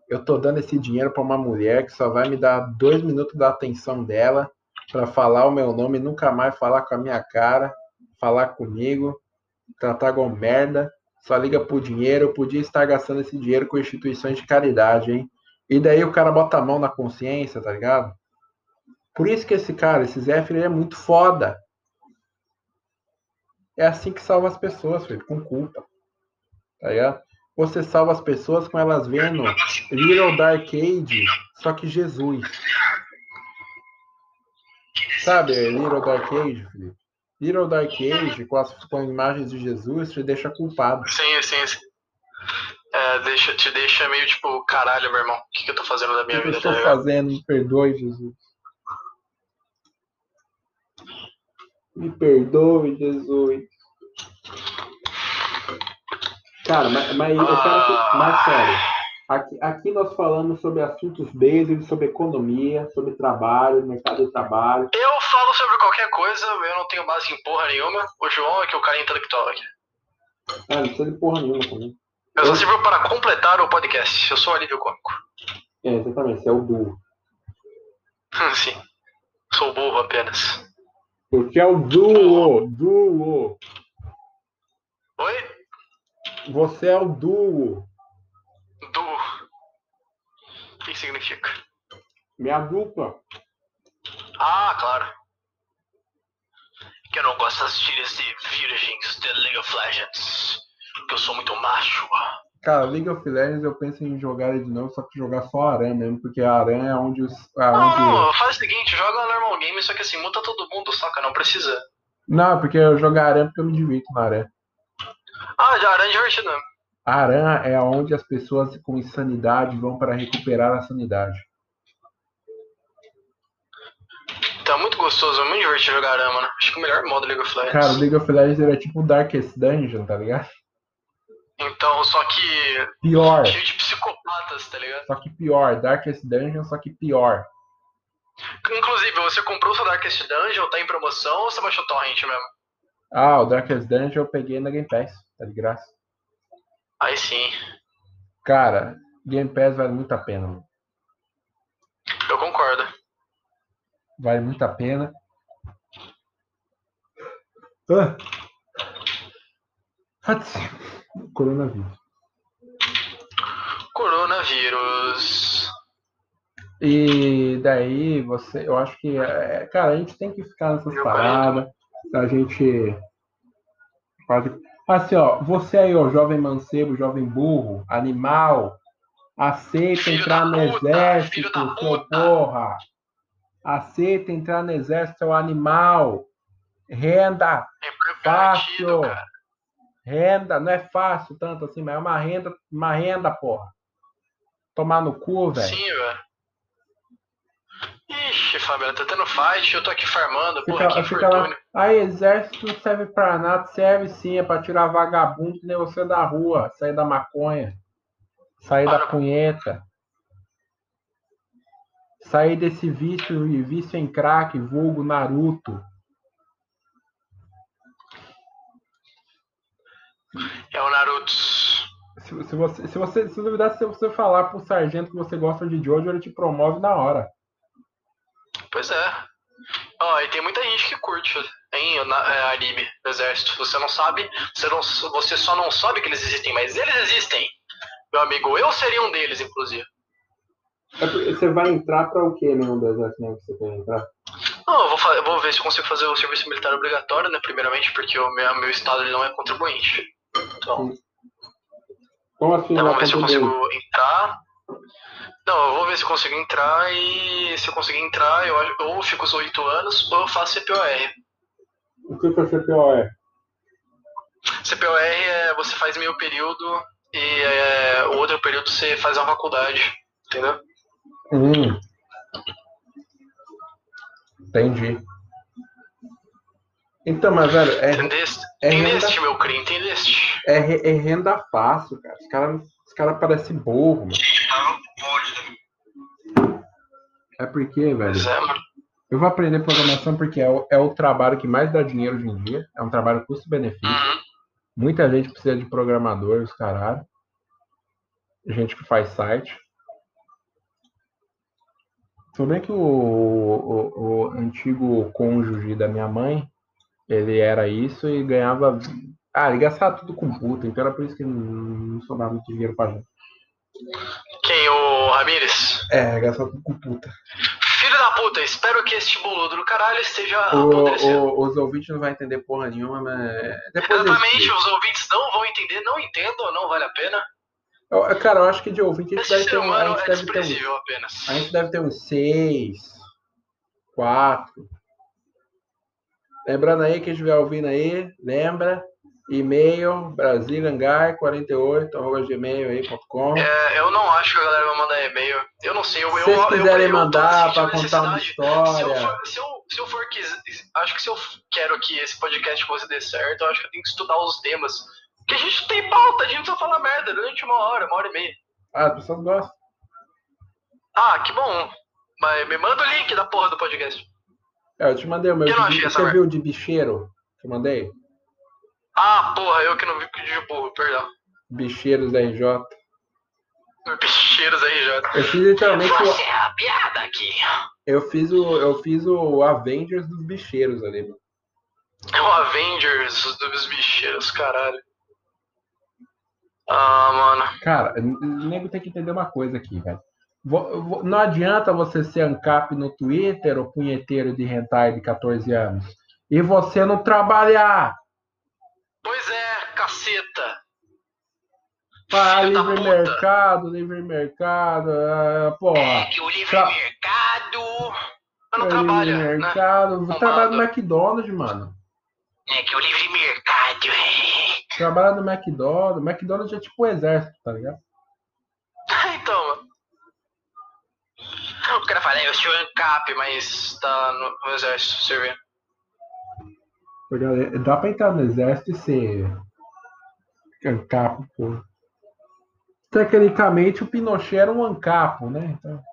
eu tô dando esse dinheiro pra uma mulher que só vai me dar dois minutos da atenção dela pra falar o meu nome nunca mais falar com a minha cara, falar comigo, tratar igual merda, só liga pro dinheiro, eu podia estar gastando esse dinheiro com instituições de caridade, hein? E daí o cara bota a mão na consciência, tá ligado? Por isso que esse cara, esse Zé, ele é muito foda. É assim que salva as pessoas, filho, com culpa. Tá ligado? Você salva as pessoas com elas vendo Little Dark Age, só que Jesus. Sabe, Little Dark Age, filho? Little Dark Age, com as com imagens de Jesus, te deixa culpado. Sim, sim, sim. É, deixa, te deixa meio tipo, caralho, meu irmão, o que, que eu tô fazendo da minha O que eu vida? estou tá ligado? fazendo? Me perdoe, Jesus. Me perdoe, Jesus. Cara, mas, mas eu quero que. Mas sério. Aqui, aqui nós falamos sobre assuntos básicos, sobre economia, sobre trabalho, mercado de trabalho. Eu falo sobre qualquer coisa, eu não tenho base em porra nenhuma. O João é que é o cara intelectual aqui. Ah, não precisa de porra nenhuma também. Eu só sirvo para completar o podcast. Eu sou o alívio cômico. É, exatamente, você é o burro. Hum, Sim. Sou burro apenas. Você é o duo, duo. Oi? Você é o duo. Du. O que significa? Minha dupla. Ah, claro. Que eu não gosto das gírias de virgens de League of Legends. Porque eu sou muito macho. Cara, League of Legends eu penso em jogar ele de novo, só que jogar só Aran mesmo, porque a Aran é onde os. Não, Aonde... não, faz o seguinte, joga normal game, só que assim, muta todo mundo, saca? Não precisa. Não, porque eu jogo Aran porque eu me divirto na Aran. Ah, já era divertido Aran é onde as pessoas com insanidade vão para recuperar a sanidade. Tá muito gostoso, é muito divertido jogar Arama, né? Acho que o melhor modo League of Legends. Cara, o League of Legends é tipo o Darkest Dungeon, tá ligado? Então, só que Pior. cheio de psicopatas, tá ligado? Só que pior. Darkest Dungeon, só que pior. Inclusive, você comprou o seu Darkest Dungeon, tá em promoção ou você baixou torrent mesmo? Ah, o Darkest Dungeon eu peguei na Game Pass, tá de graça. Aí sim, Cara, Game Pass vale muito a pena, mano. eu concordo. Vale muito a pena. Ah. Coronavírus. Coronavírus. E daí você, eu acho que, é, cara, a gente tem que ficar nessas Meu paradas. A gente pode. Assim, ó, você aí, ó, jovem mancebo, jovem burro, animal, aceita Filho entrar no puta, exército, puta. porra. Aceita entrar no exército, seu animal. Renda, É Fácil. cara. renda, não é fácil tanto assim, mas é uma renda, uma renda, porra. Tomar no cu, velho. Sim, velho. Ixi, Fabiano, tá tendo fight, eu tô aqui farmando, porra, Fica, que fica lá. infortúnio. Aí, exército não serve pra nada, serve sim, é pra tirar vagabundo nem você da rua, sair da maconha, sair da Para. punheta, sair desse vício e vício em crack, vulgo Naruto. É o Naruto. Se, se você, se você, se duvidar, se você falar pro sargento que você gosta de Jojo, ele te promove na hora. Pois é. Ó, e tem muita gente que curte hein, na- é, anime do exército. Você não sabe, você, não, você só não sabe que eles existem, mas eles existem. Meu amigo, eu seria um deles, inclusive. É Você vai entrar pra o que mesmo do exército mesmo que você quer entrar? Não, eu vou, eu vou ver se eu consigo fazer o serviço militar obrigatório, né? Primeiramente, porque o meu, meu estado ele não é contribuinte. Então, Como assim? então não vamos ver se eu consigo entrar. Não, eu vou ver se consigo entrar e se eu conseguir entrar, eu ou fico os oito anos ou eu faço CPOR. O que é CPOR? CPOR é você faz meio período e é, o outro período você faz uma faculdade, entendeu? Hum. Entendi. Então, mas, velho, é, Entendeste? é Entendeste, meu cri, entendeste? é, é renda fácil, cara. Os caras os cara parecem burro, mano. É porque, velho, é, eu vou aprender programação porque é o, é o trabalho que mais dá dinheiro hoje em dia. É um trabalho custo-benefício. Uhum. Muita gente precisa de programadores, caralho. Gente que faz site. Tudo bem que o, o, o antigo cônjuge da minha mãe, ele era isso e ganhava. Ah, ele gastava tudo com puta, então era por isso que não sobrava muito dinheiro pra gente. Quem? O Ramires? É, tudo com puta. Filho da puta, espero que este boludo do caralho esteja O- apodrecendo. o- os ouvintes não vão entender porra nenhuma, mas. Depois Exatamente, os ouvintes não vão entender, não entendam, não vale a pena. Eu- Cara, eu acho que de ouvinte a gente Esse deve ter um. A gente é deve ter um apenas. A gente deve ter uns seis, quatro. Lembrando aí, quem estiver ouvindo aí, lembra, e-mail, brasilangar48.gmail.com. É, eu não acho que a galera vai mandar e-mail. Eu não sei, eu, Se eu, vocês eu- quiserem eu tô mandar para contar uma necessidade. Se eu, história, for, se, eu, se eu for quis, acho que se eu quero que esse podcast fosse dê certo, eu acho que eu tenho que estudar os temas. Porque a gente não tem pauta, a gente só fala merda durante uma hora, uma hora e meia. ah, as pessoas gostam. Ah, que bom. Mas me manda o link da porra do podcast. É, eu te mandei o meu. Eu não de- essa você merda. viu de bicheiro? Que eu mandei? Ah, porra, eu que não vi o de burro, perdão. Bicheiros RJ. Bicheiros RJ. Eu fiz literalmente o, Você é a piada aqui. eu fiz o eu fiz o Avengers dos bicheiros ali. mano. É o Avengers dos bicheiros, caralho. Ah, mano. Cara, o nego tem que entender uma coisa aqui, velho. Não adianta você ser ANCAP no Twitter ou punheteiro de hentai de 14 anos e você não trabalhar Pois é, caceta. da livre puta. mercado, livre mercado, ah, porra. que o livre Tra- mercado. Mas não livre trabalha, né? mercado, Não trabalha no. McDonald's, mano. É que o livre mercado. Trabalha no McDonald's. McDonald's é tipo o exército, tá ligado? [laughs] então, mano. O cara fala, "É, eu sou ANCAP, mas tá no, no exército servindo. Porque Dá pra entrar no exército e ser ancapo, pô. Tecnicamente, o Pinochet era um ancapo, né? Então,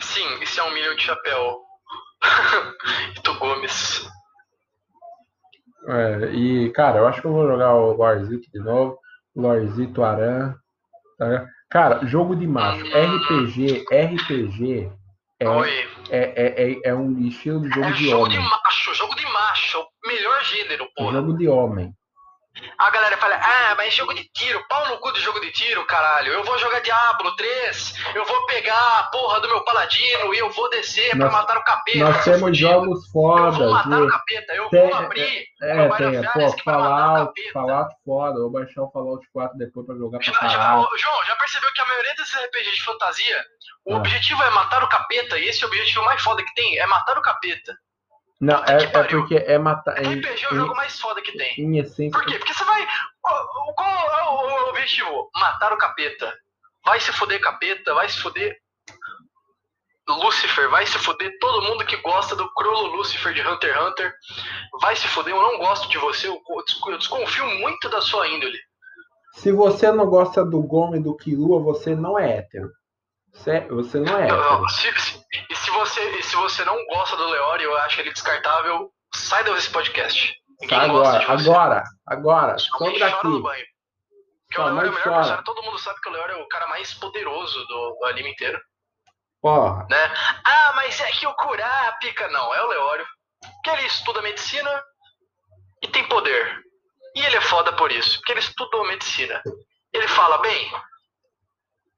Sim, isso é um milhão de chapéu. [laughs] Ito Gomes. é, e, cara, eu acho que eu vou jogar o Lorzito de novo. Lorzito Aran. tá? Cara, jogo de macho. RPG, RPG é, Oi. é, é, é, é um estilo de jogo É de jogo de homem. macho, jogo de macho. Melhor gênero, porra. Jogo de homem. A galera fala, mas jogo de tiro, pau no cu do jogo de tiro, caralho. Eu vou jogar Diablo 3, eu vou pegar a porra do meu paladino e eu vou descer Nós- pra matar o capeta. Nós temos fudido. jogos Eu fodas. vou matar o de- capeta, eu Tem- vou abrir É, Trabalha tem, Férias pô, o Fallout. Fallout foda. Eu vou baixar o Fallout 4 depois pra jogar pra Já, já, caralho. João, já percebeu que a maioria desses RPG de fantasia, o Ah. objetivo é matar o capeta, e esse é o objetivo mais foda que tem, é matar o capeta. Não, Puta é, é porque é matar. RPG é o jogo mais foda que tem. em essência. Por quê? Porque você vai. Objetivo? Matar o capeta. Vai se fuder capeta, vai se fuder. Lucifer, vai se fuder todo mundo que gosta do Crollo Lucifer de Hunter x Hunter. Vai se fuder, eu não gosto de você, eu desco- eu desconfio muito da sua índole. Se você não gosta do Gomes e do Kilua, você não é hétero. Você, você não é hétero. se- se- e, se você, e se você não gosta do Leori, eu acho ele descartável, sai desse podcast. Ninguém gosta agora, você. agora, agora. Alguém Some Sua o Leori é o melhor personagem, todo mundo sabe que o Leori é o cara mais poderoso do, do anime inteiro. Porra. né? Ah, mas é que o Kurapika. Não, é o Leório. Que ele estuda medicina e tem poder. E ele é foda por isso, porque ele estudou medicina. Ele fala bem.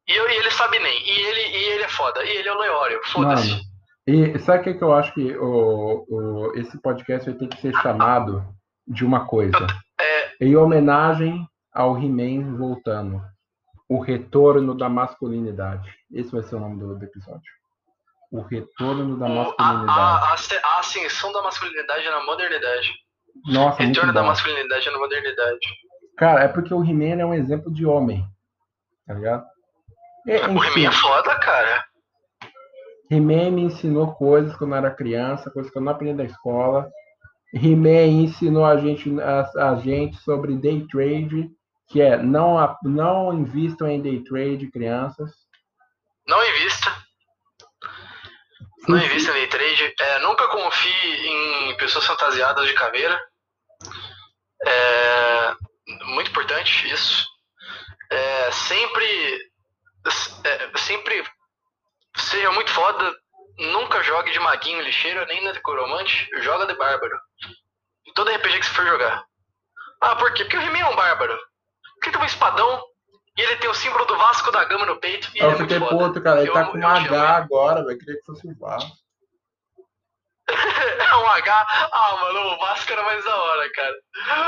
E, eu- e ele sabe nem. E ele, e ele é foda. E ele é o Leório. Foda-se. E sabe o que, que eu acho que o, o, esse podcast vai ter que ser chamado de uma coisa? É, Em homenagem ao He-Man voltando. O retorno da masculinidade. Esse vai ser o nome do, do episódio. O retorno da o- masculinidade. a, a a ascensão da masculinidade na modernidade. Nossa, Retorno da masculinidade na modernidade. Cara, é porque o He-Man é um exemplo de homem. Tá ligado? E, O He-Man é foda, cara. He-Man me ensinou coisas quando eu era criança, coisas que eu não aprendi na escola. He-Man ensinou a gente, a, a gente sobre day trade, que é não, não invistam em day trade, crianças. Não invista. Não invista em day trade. É, nunca confie em pessoas fantasiadas de caveira. É, muito importante isso. É, sempre. É, sempre seja muito foda. Nunca jogue de maguinho lixeiro, nem na necromante. Joga de bárbaro. Em todo RPG que você for jogar. Ah, por quê? Porque o He-Man é um bárbaro. Porque tem um espadão e ele tem o símbolo do Vasco da Gama no peito. E Eu é fiquei puto, cara. Ele Eu tá amo- com um. H agora, velho. Queria que fosse o Vasco. [laughs] É um H. Ah, mano, o Vasco era mais da hora, cara.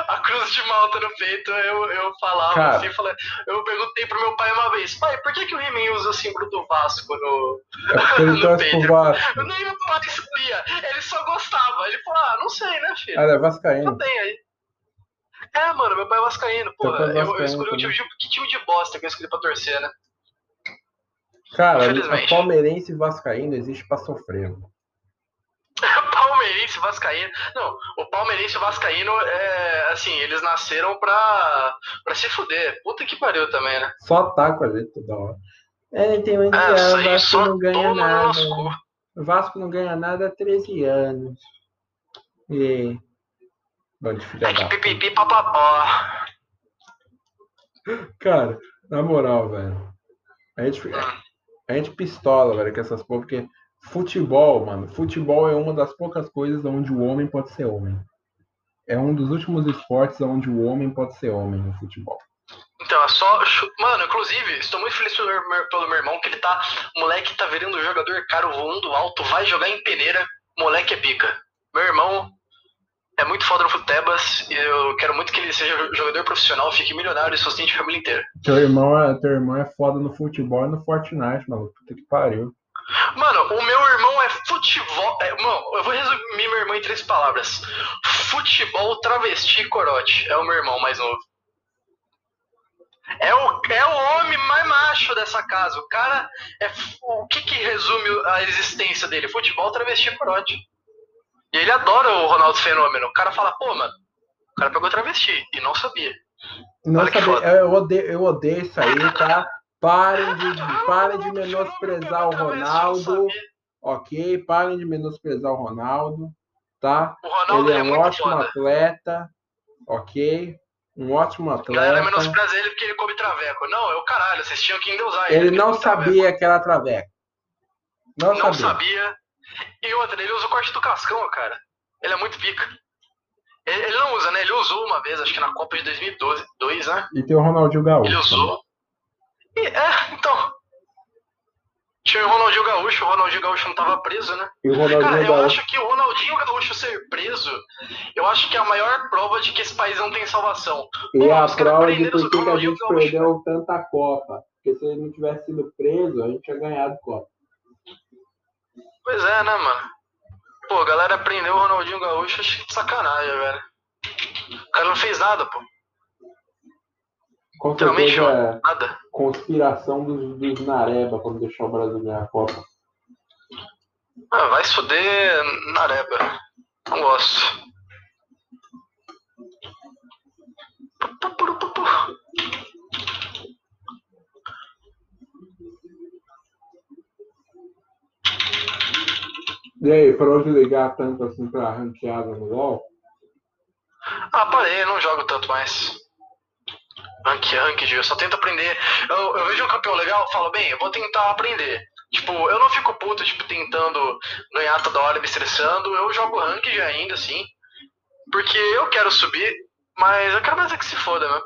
A cruz de malta no peito, eu, eu falava Cara. assim, falei, eu perguntei pro meu pai uma vez, pai, por que, que o He-Man usa o símbolo do Vasco no. [laughs] É No peito. Vasco. Eu nem meu pai sabia, ele só gostava. Ele falou, ah, não sei, né, filho? Ah, é Não Vascaíno. tem aí. É, mano, meu pai é vascaíno, pai é Eu, eu escolhi o time de, que time de bosta que eu escolhi pra torcer, né? Cara, palmeirense e vascaíno existe pra sofrer. mano. [laughs] Palmeirense e Vascaíno. Não, o Palmeirense e o Vascaíno, é, assim, eles nasceram pra, pra se fuder. Puta que pariu também, né? Só tá com a gente toda hora. Ele tem um É, isso o Vasco não ganha no nada. O Vasco não ganha nada há 13 anos. E. Bando de filha É que da pipipi papapó. Cara, na moral, velho. A gente, fica- a gente pistola, velho, com essas porra, porque futebol, mano, futebol é uma das poucas coisas onde o homem pode ser homem. É um dos últimos esportes onde o homem pode ser homem no futebol. Então, é só. Mano, inclusive, estou muito feliz pelo meu, pelo meu irmão, que ele tá. O moleque tá virando jogador caro, voando alto, vai jogar em peneira. Moleque é pica. Meu irmão é muito foda no Futebas e eu quero muito que ele seja jogador profissional, fique milionário e sustente a família inteira. Teu irmão é, teu irmão é foda no futebol e no Fortnite, maluco. Puta que pariu. Mano, o meu irmão é futebol. É, mano, eu vou resumir meu irmão em três palavras: futebol, travesti e corote. É o meu irmão mais novo. É o, é o homem mais macho dessa casa. O cara é. O que que resume a existência dele? Futebol, travesti e corote. E ele adora o Ronaldo Fenômeno. O cara fala, pô, mano, o cara pegou travesti e não sabia. Não Olha foda. eu, odeio, eu odeio isso aí, tá? Parem de, parem de menosprezar o Ronaldo, ok? Parem de menosprezar o Ronaldo, tá? O Ronaldo Ele é é, um ótimo foda. atleta, ok? Um ótimo A galera atleta. menospreza ele porque ele come traveco. Não, é o caralho, vocês tinham que endeusar Ele porque não come traveco. sabia que era traveco. Não, não sabia. sabia. E outra, ele usa o corte do cascão, cara. Ele é muito pica. Ele, ele não usa, né? Ele usou uma vez, acho que na Copa de 2012, dois, né? E tem o Ronaldinho Gaúcho. Ele usou. E, é, então. Tinha o Ronaldinho Gaúcho, o Ronaldinho Gaúcho não tava preso, né? E o Ronaldinho Cara, eu Gaúcho. acho que o Ronaldinho Gaúcho ser preso, eu acho que é a maior prova de que esse país não tem salvação. E Pô, a prova de por que a gente Gaúcho. perdeu tanta Copa. Porque se ele não tivesse sido preso, a gente tinha ganhado Copa. Pois é, né, mano? Pô, a galera prendeu o Ronaldinho Gaúcho, achei de sacanagem, velho. O cara não fez nada, pô. Com certeza ó, é nada. conspiração dos, dos Nareba pra não deixar o Brasil ganhar a Copa. Ah, vai se fuder Nareba. Não gosto. E aí, parou de ligar tanto assim pra ranqueada no LoL? Ah, parei, não jogo tanto mais. Rank, rank, eu só tento aprender. Eu, eu vejo um campeão legal, falo, bem, eu vou tentar aprender. Tipo, eu não fico puto, tipo, tentando ganhar toda hora, me estressando. Eu jogo ranked ainda, assim. Porque eu quero subir, mas eu quero mais é que se foda, né?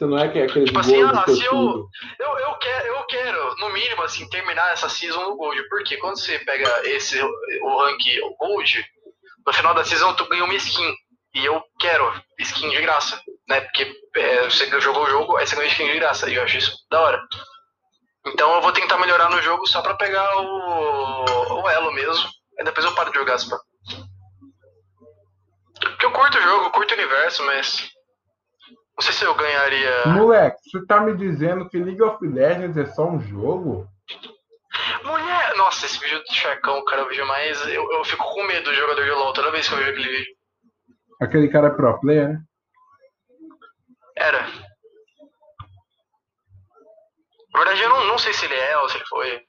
Você não é que é aquele Tipo assim, ah, se eu-. Eu, eu, quero, eu quero, no mínimo, assim, terminar essa season no Gold. Porque quando você pega esse, o rank Gold, no final da season tu ganha uma skin. E eu quero skin de graça, né? Porque é, você jogou o jogo, aí você ganha skin de graça. E eu acho isso da hora. Então eu vou tentar melhorar no jogo só pra pegar o, o elo mesmo. Aí depois eu paro de jogar. Porque eu curto o jogo, curto o universo, mas. Não sei se eu ganharia. Moleque, você tá me dizendo que League of Legends é só um jogo? Mulher! Nossa, esse vídeo do Sharkão, cara, eu vejo mais. Eu, eu fico com medo do jogador de LOL toda vez que eu vejo aquele vídeo. Aquele cara é pro player, né? Era. Na verdade, eu não, não sei se ele é ou se ele foi.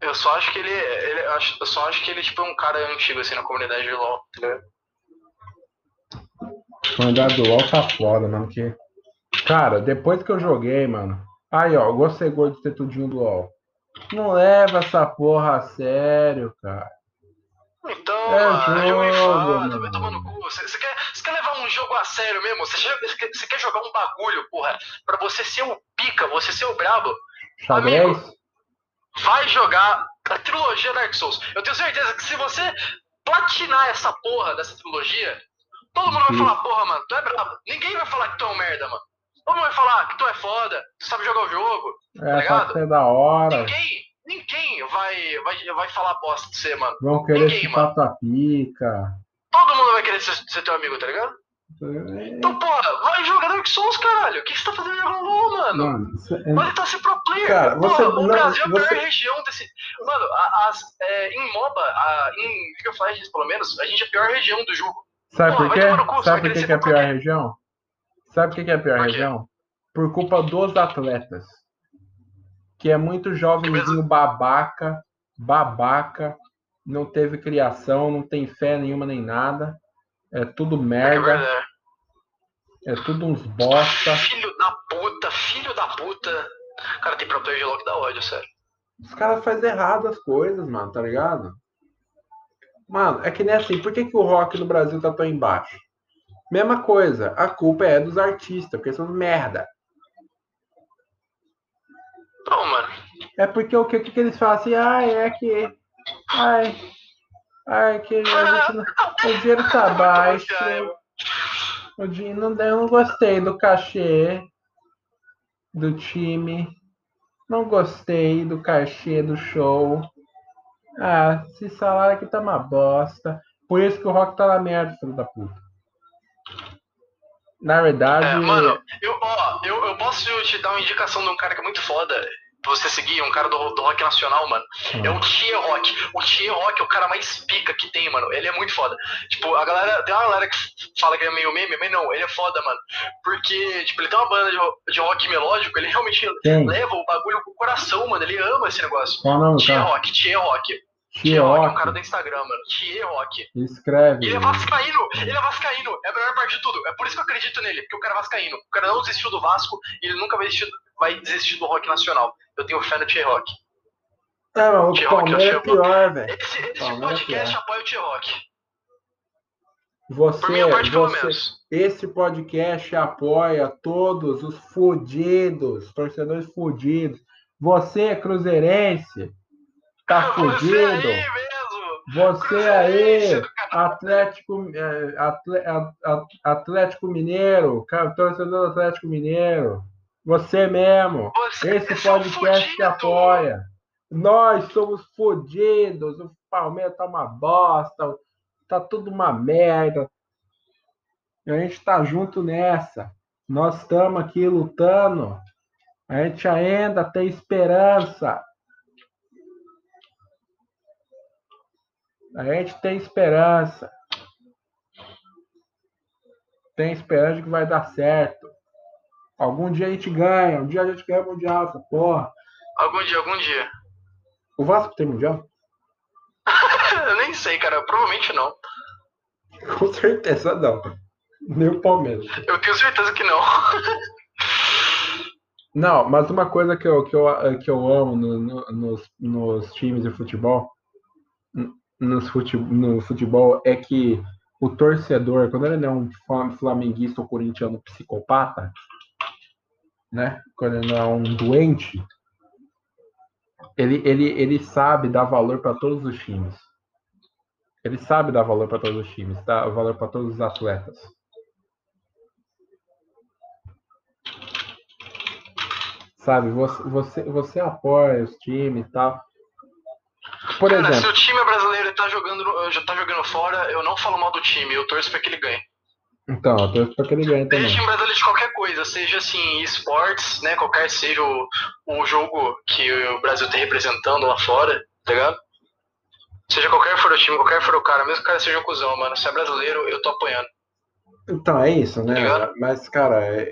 Eu só acho que ele. ele eu só acho que ele tipo, é um cara antigo assim na comunidade de LOL. tá Comunidade do LoL tá foda, mano. Que... Cara, depois que eu joguei, mano. Aí, ó, gostei de ter tudinho do LoL. Não leva essa porra a sério, cara. Então, É mano, jogo jogo, mano. vai tomar no cu. Você, você quer, você quer levar um jogo a sério mesmo? Você, você quer, jogar um bagulho, porra, pra você ser o pica, você ser o brabo? Xadrez? Vai jogar a trilogia Dark Souls. Eu tenho certeza que se você platinar essa porra dessa trilogia, todo mundo vai falar, porra, mano, tu é brabo. Ninguém vai falar que tu é um merda, mano. Todo mundo vai falar que tu é foda, tu sabe jogar o jogo. É, ligado? pode ser da hora. Ninguém, ninguém vai, vai, vai falar bosta de você, mano. Vão querer Ninguém, tua pica. Todo mundo vai querer ser, ser teu amigo, tá ligado? Então, porra, vai jogar Dark Souls, caralho. O que você tá fazendo jogando LOL, mano? Mano, isso é- Vai tentar ser pro player. Cara, você- Porra, o não, Brasil é a você- pior região desse. Mano, a- as, é, em MOBA, a, em League of Legends, pelo menos, a gente é a pior região do jogo. Sabe Porra, por quê? Sabe por que, que é a pior região? Sabe por que, que é a pior Por região? Por culpa dos atletas. Que é muito jovenzinho babaca, babaca, não teve criação, não tem fé nenhuma nem nada. É tudo É merda, verdade. é tudo uns bosta. Filho da puta, filho da puta. Cara, tem pro player de que dá ódio, sério. Os caras fazem errado as coisas, mano, tá ligado? Mano, é que nem assim, por que, que o rock no Brasil tá tão embaixo? Mesma coisa, a culpa é dos artistas, porque são merda. Não, mano. É porque o que, que, eles falam assim, ai, é que. Ai. Ai, que a gente não- o dinheiro tá [laughs] baixo. O dinheiro não, eu não gostei do cachê do time. Não gostei do cachê do show. Ah, esse salário aqui tá uma bosta. Por isso que o rock tá na merda, filho da puta. Na verdade. É, mano, eu, ó, eu, eu posso te dar uma indicação de um cara que é muito foda você seguir, um cara do, do rock nacional, mano. É o Thier Rock. O Thier Rock é o cara mais pica que tem, mano. Ele é muito foda. Tipo, a galera. Tem uma galera que fala que é meio meme, mas não, ele é foda, mano. Porque, tipo, ele tem uma banda de, de rock melódico, ele realmente Quem? leva o bagulho pro coração, mano. Ele ama esse negócio. Qual o nome do Thier cara? Rock, Thier Rock. Tia Rock, é Rock. cara do Instagram, mano. Thier Rock. Escreve. Ele é vascaíno, ele é vascaíno, é a melhor parte de tudo. É por isso que eu acredito nele, porque o cara é vascaíno. O cara não desistiu do Vasco e ele nunca vai desistir, vai desistir do rock nacional. Eu tenho fé no T-Rock. É, mas o Rock, Palmeiras é pior, velho. Esse, esse Palmeiras podcast é. apoia o T-Rock. Por Você, minha parte, pelo você, menos. esse podcast apoia todos os fudidos, torcedores fudidos. Você, cruzeirense, tá mesmo. Você aí. Atlético, é, Atlético Mineiro, torcedor do Atlético Mineiro. Você mesmo. Você, Esse é podcast te fudido. apoia. Nós somos fodidos. O Palmeiras tá uma bosta. Tá tudo uma merda. E a gente tá junto nessa. Nós estamos aqui lutando. A gente ainda tem esperança. A gente tem esperança. Tem esperança de que vai dar certo. Algum dia a gente ganha. Um dia a gente ganha o Mundial, essa porra. Algum dia, algum dia. O Vasco tem Mundial? [laughs] Eu nem sei, cara. Provavelmente não. Com certeza não. Nem o Palmeiras. Eu tenho certeza que não. [laughs] Não, mas uma coisa que eu, que eu, que eu amo no- no- nos, nos times de futebol, no futebol, é que o torcedor, quando ele é um fla- flamenguista ou corintiano psicopata, né? Quando ele é um doente, ele, ele, ele sabe dar valor para todos os times. Ele sabe dar valor para todos os times, dar valor para todos os atletas. Sabe, você, você, você apoia os times e tal. Por cara, se exemplo, o time brasileiro tá jogando, já tá jogando fora, eu não falo mal do time. Eu torço pra que ele ganhe. então, eu torço pra que ele ganhe também. Seja time brasileiro de qualquer coisa, seja assim, esportes, né? Qualquer seja o, o jogo que o Brasil tá representando lá fora, tá ligado? Seja qualquer for o time, qualquer for o cara, mesmo que o cara seja um cuzão, mano. Se é brasileiro, eu tô apoiando. Então, é isso, né? Ligado? Mas, cara, é,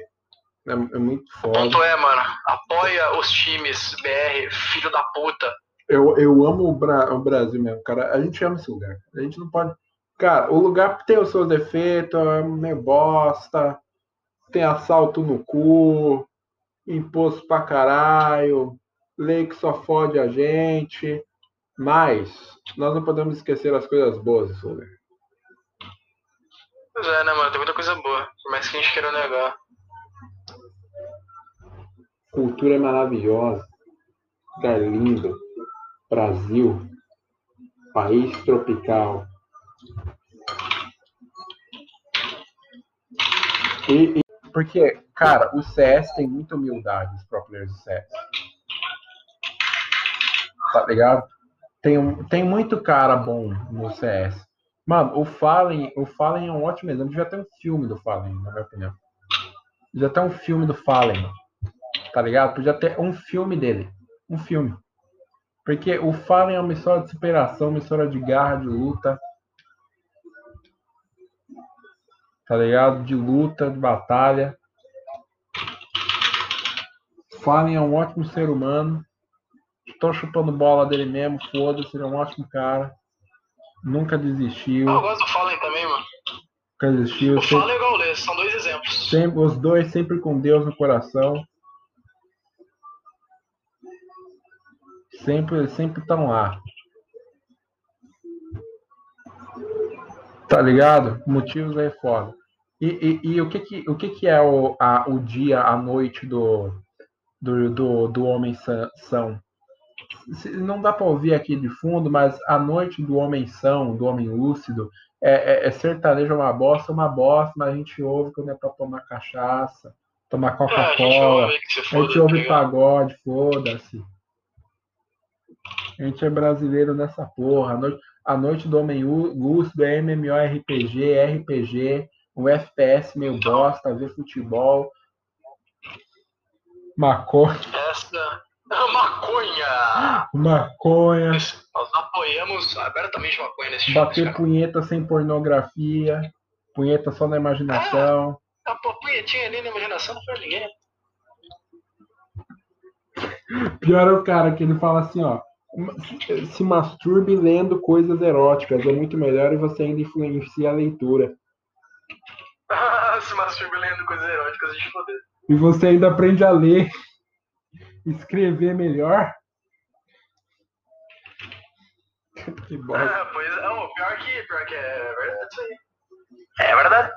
é, é muito O foda. ponto é, mano, apoia os times BR, filho da puta. Eu, eu amo o, Bra- o Brasil mesmo, cara. A gente ama esse lugar. A gente não pode. Cara, o lugar tem os seus defeitos, é meio bosta, tem assalto no cu, imposto pra caralho, lei que só fode a gente, mas nós não podemos esquecer as coisas boas, Soler. Pois é, né, mano? Tem muita coisa boa, por mais que a gente queira negar. Cultura é maravilhosa, lugar lindo, Brasil, país tropical. E, e- porque, cara, o CS tem muita humildade, os pro players do CS. Tá ligado? Tem, tem muito cara bom no CS. Mano, o Fallen, o Fallen é um ótimo exemplo. Devia ter um filme do Fallen, na minha opinião. Devia ter um filme do Fallen. Tá ligado? Podia ter um filme dele. Um filme. Porque o Fallen é uma história de superação, uma história de garra, de luta. Tá ligado? De luta, de batalha. Fallen é um ótimo ser humano. Tô chupando bola dele mesmo, foda-se, ele é um ótimo cara. Nunca desistiu. Ah, eu gosto do Fallen também, mano. Nunca desistiu. O Sempre, Fallen e o Gaules, são dois exemplos. sempre- os dois sempre com Deus no coração. Sempre sempre estão lá. Tá ligado? Motivos aí foda. E, e, e o que que, o que que é o, a, o dia, a noite do, do, do, do homem sã- são? Se- Não dá pra ouvir aqui de fundo, mas a noite do homem são, do homem lúcido, é, é, é sertanejo é uma bosta, uma bosta, mas a gente ouve quando é pra tomar cachaça, tomar É, a gente Coca-Cola. ouve A gente tá ouve pagode, foda-se. A gente é brasileiro nessa porra. A noite, a noite do homem Lú- lúcido é MMORPG, RPG, um FPS meio bosta, ver futebol, maconha, Essa é a maconha. maconha, Nós apoiamos abertamente a maconha nesse bater punheta sem pornografia, punheta só na imaginação. A pô- punhetinha ali na imaginação não foi ninguém. Pior é o cara que ele fala assim, ó. "Se- masturbe lendo coisas eróticas, é muito melhor e você ainda influencia a leitura. Se masturbe lendo coisas eróticas, gente foder. E você ainda aprende a ler, escrever melhor. [laughs] Que bosta. Ah, pois é, não, pior que, pior que é verdade isso aí. É verdade.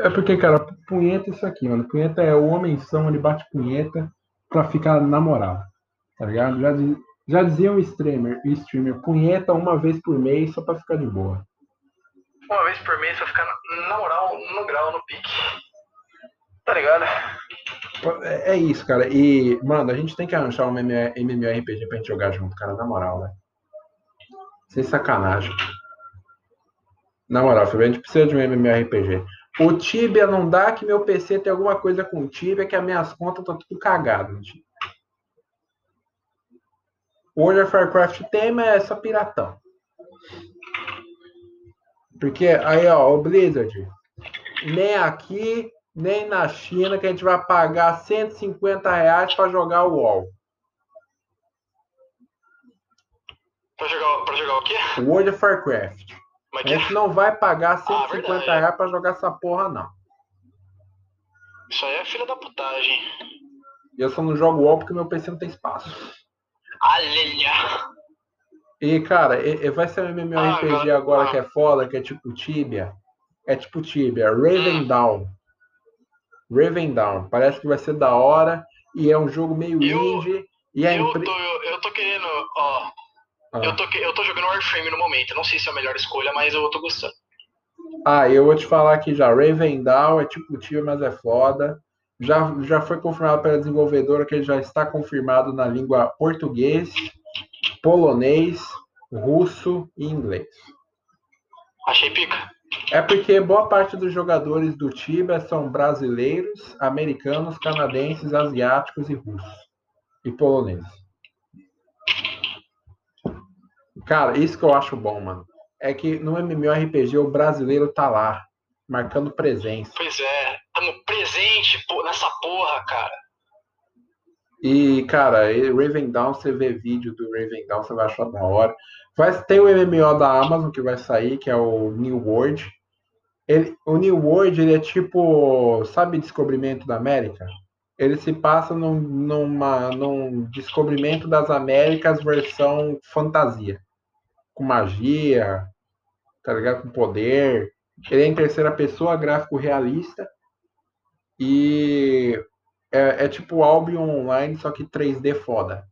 É porque, cara, punheta é isso aqui, mano. Punheta é o homem são, ele bate punheta pra ficar na moral. Tá ligado? Já, diz- já dizia o streamer, o streamer, punheta uma vez por mês só pra ficar de boa. Uma vez por mês pra ficar na, na moral, no grau, no pique. Tá ligado? É é isso, cara. E, mano, a gente tem que arranjar um MMORPG pra gente jogar junto, cara, na moral, né? Sem sacanagem. Na moral, Felipe, a gente precisa de um MMORPG. O Tibia não dá que meu PC tem alguma coisa com o Tibia, que as minhas contas estão tudo cagadas. Tibia. World of Warcraft tem, mas é só piratão. Porque aí, ó, o Blizzard, nem aqui, nem na China que a gente vai pagar 150 reais para jogar o WoW. Pra jogar, pra jogar o quê? World of Warcraft. A que gente não vai pagar Ah, 150 verdade. reais para jogar essa porra, não. Isso aí é filha da putagem. E eu só não jogo WoW porque meu PC não tem espaço. Alelha. E, cara, e- e vai ser um MMORPG Ah, agora ah. que é foda, que é tipo Tibia. É tipo Tibia, Raven Down. Raven Down. Parece que vai ser da hora. E é um jogo meio Eu- indie. E a Eu empre... tô, eu, eu tô querendo, ó. Ah. Eu, tô, eu tô jogando Warframe no momento. Não sei se é a melhor escolha, mas eu tô gostando. Ah, eu vou te falar aqui já. Raven Down é tipo Tibia, mas é foda. Já, já foi confirmado pela desenvolvedora que ele já está confirmado na língua português, polonês, russo e inglês. Achei pica. É porque boa parte dos jogadores do Tibia são brasileiros, americanos, canadenses, asiáticos e russos. E poloneses. Cara, isso que eu acho bom, mano. É que no MMORPG o brasileiro tá lá, marcando presença. Pois é, pô, nessa porra, cara. E, cara, Raven Down, você vê vídeo do Raven Down, você vai achar da hora. Vai ter o MMO da Amazon que vai sair, que é o New World. Ele, o New World, ele é tipo, sabe Descobrimento da América? Ele se passa num, numa, num Descobrimento das Américas versão fantasia. Com magia, tá ligado? Com poder. Ele é em terceira pessoa, gráfico realista. E é, é tipo Albion Online, só que 3D foda.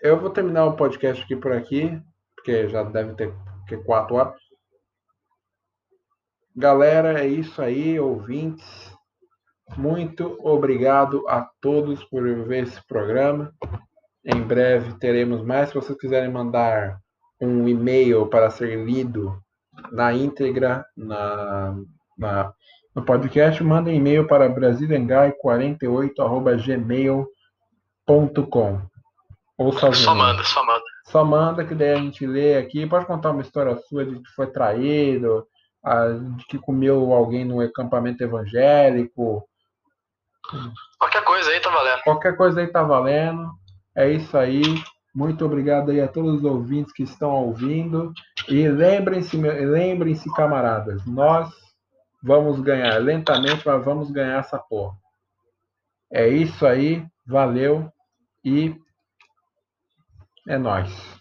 Eu vou terminar o podcast aqui por aqui, porque já deve ter que quatro horas. Galera, é isso aí, ouvintes. Muito obrigado a todos por ver esse programa. Em breve teremos mais. Se vocês quiserem mandar um e-mail para ser lido na íntegra na, na no podcast, manda e-mail para brasilengai48@gmail.com. Ou sozinho. Só manda, só manda. Só manda que daí a gente lê aqui. Pode contar uma história sua de que foi traído, de que comeu alguém no acampamento evangélico. Qualquer coisa aí tá valendo. Qualquer coisa aí tá valendo. É isso aí. Muito obrigado aí a todos os ouvintes que estão ouvindo. E lembrem-se, lembrem-se, camaradas, nós vamos ganhar lentamente, mas vamos ganhar essa porra. É isso aí. Valeu e é nóis.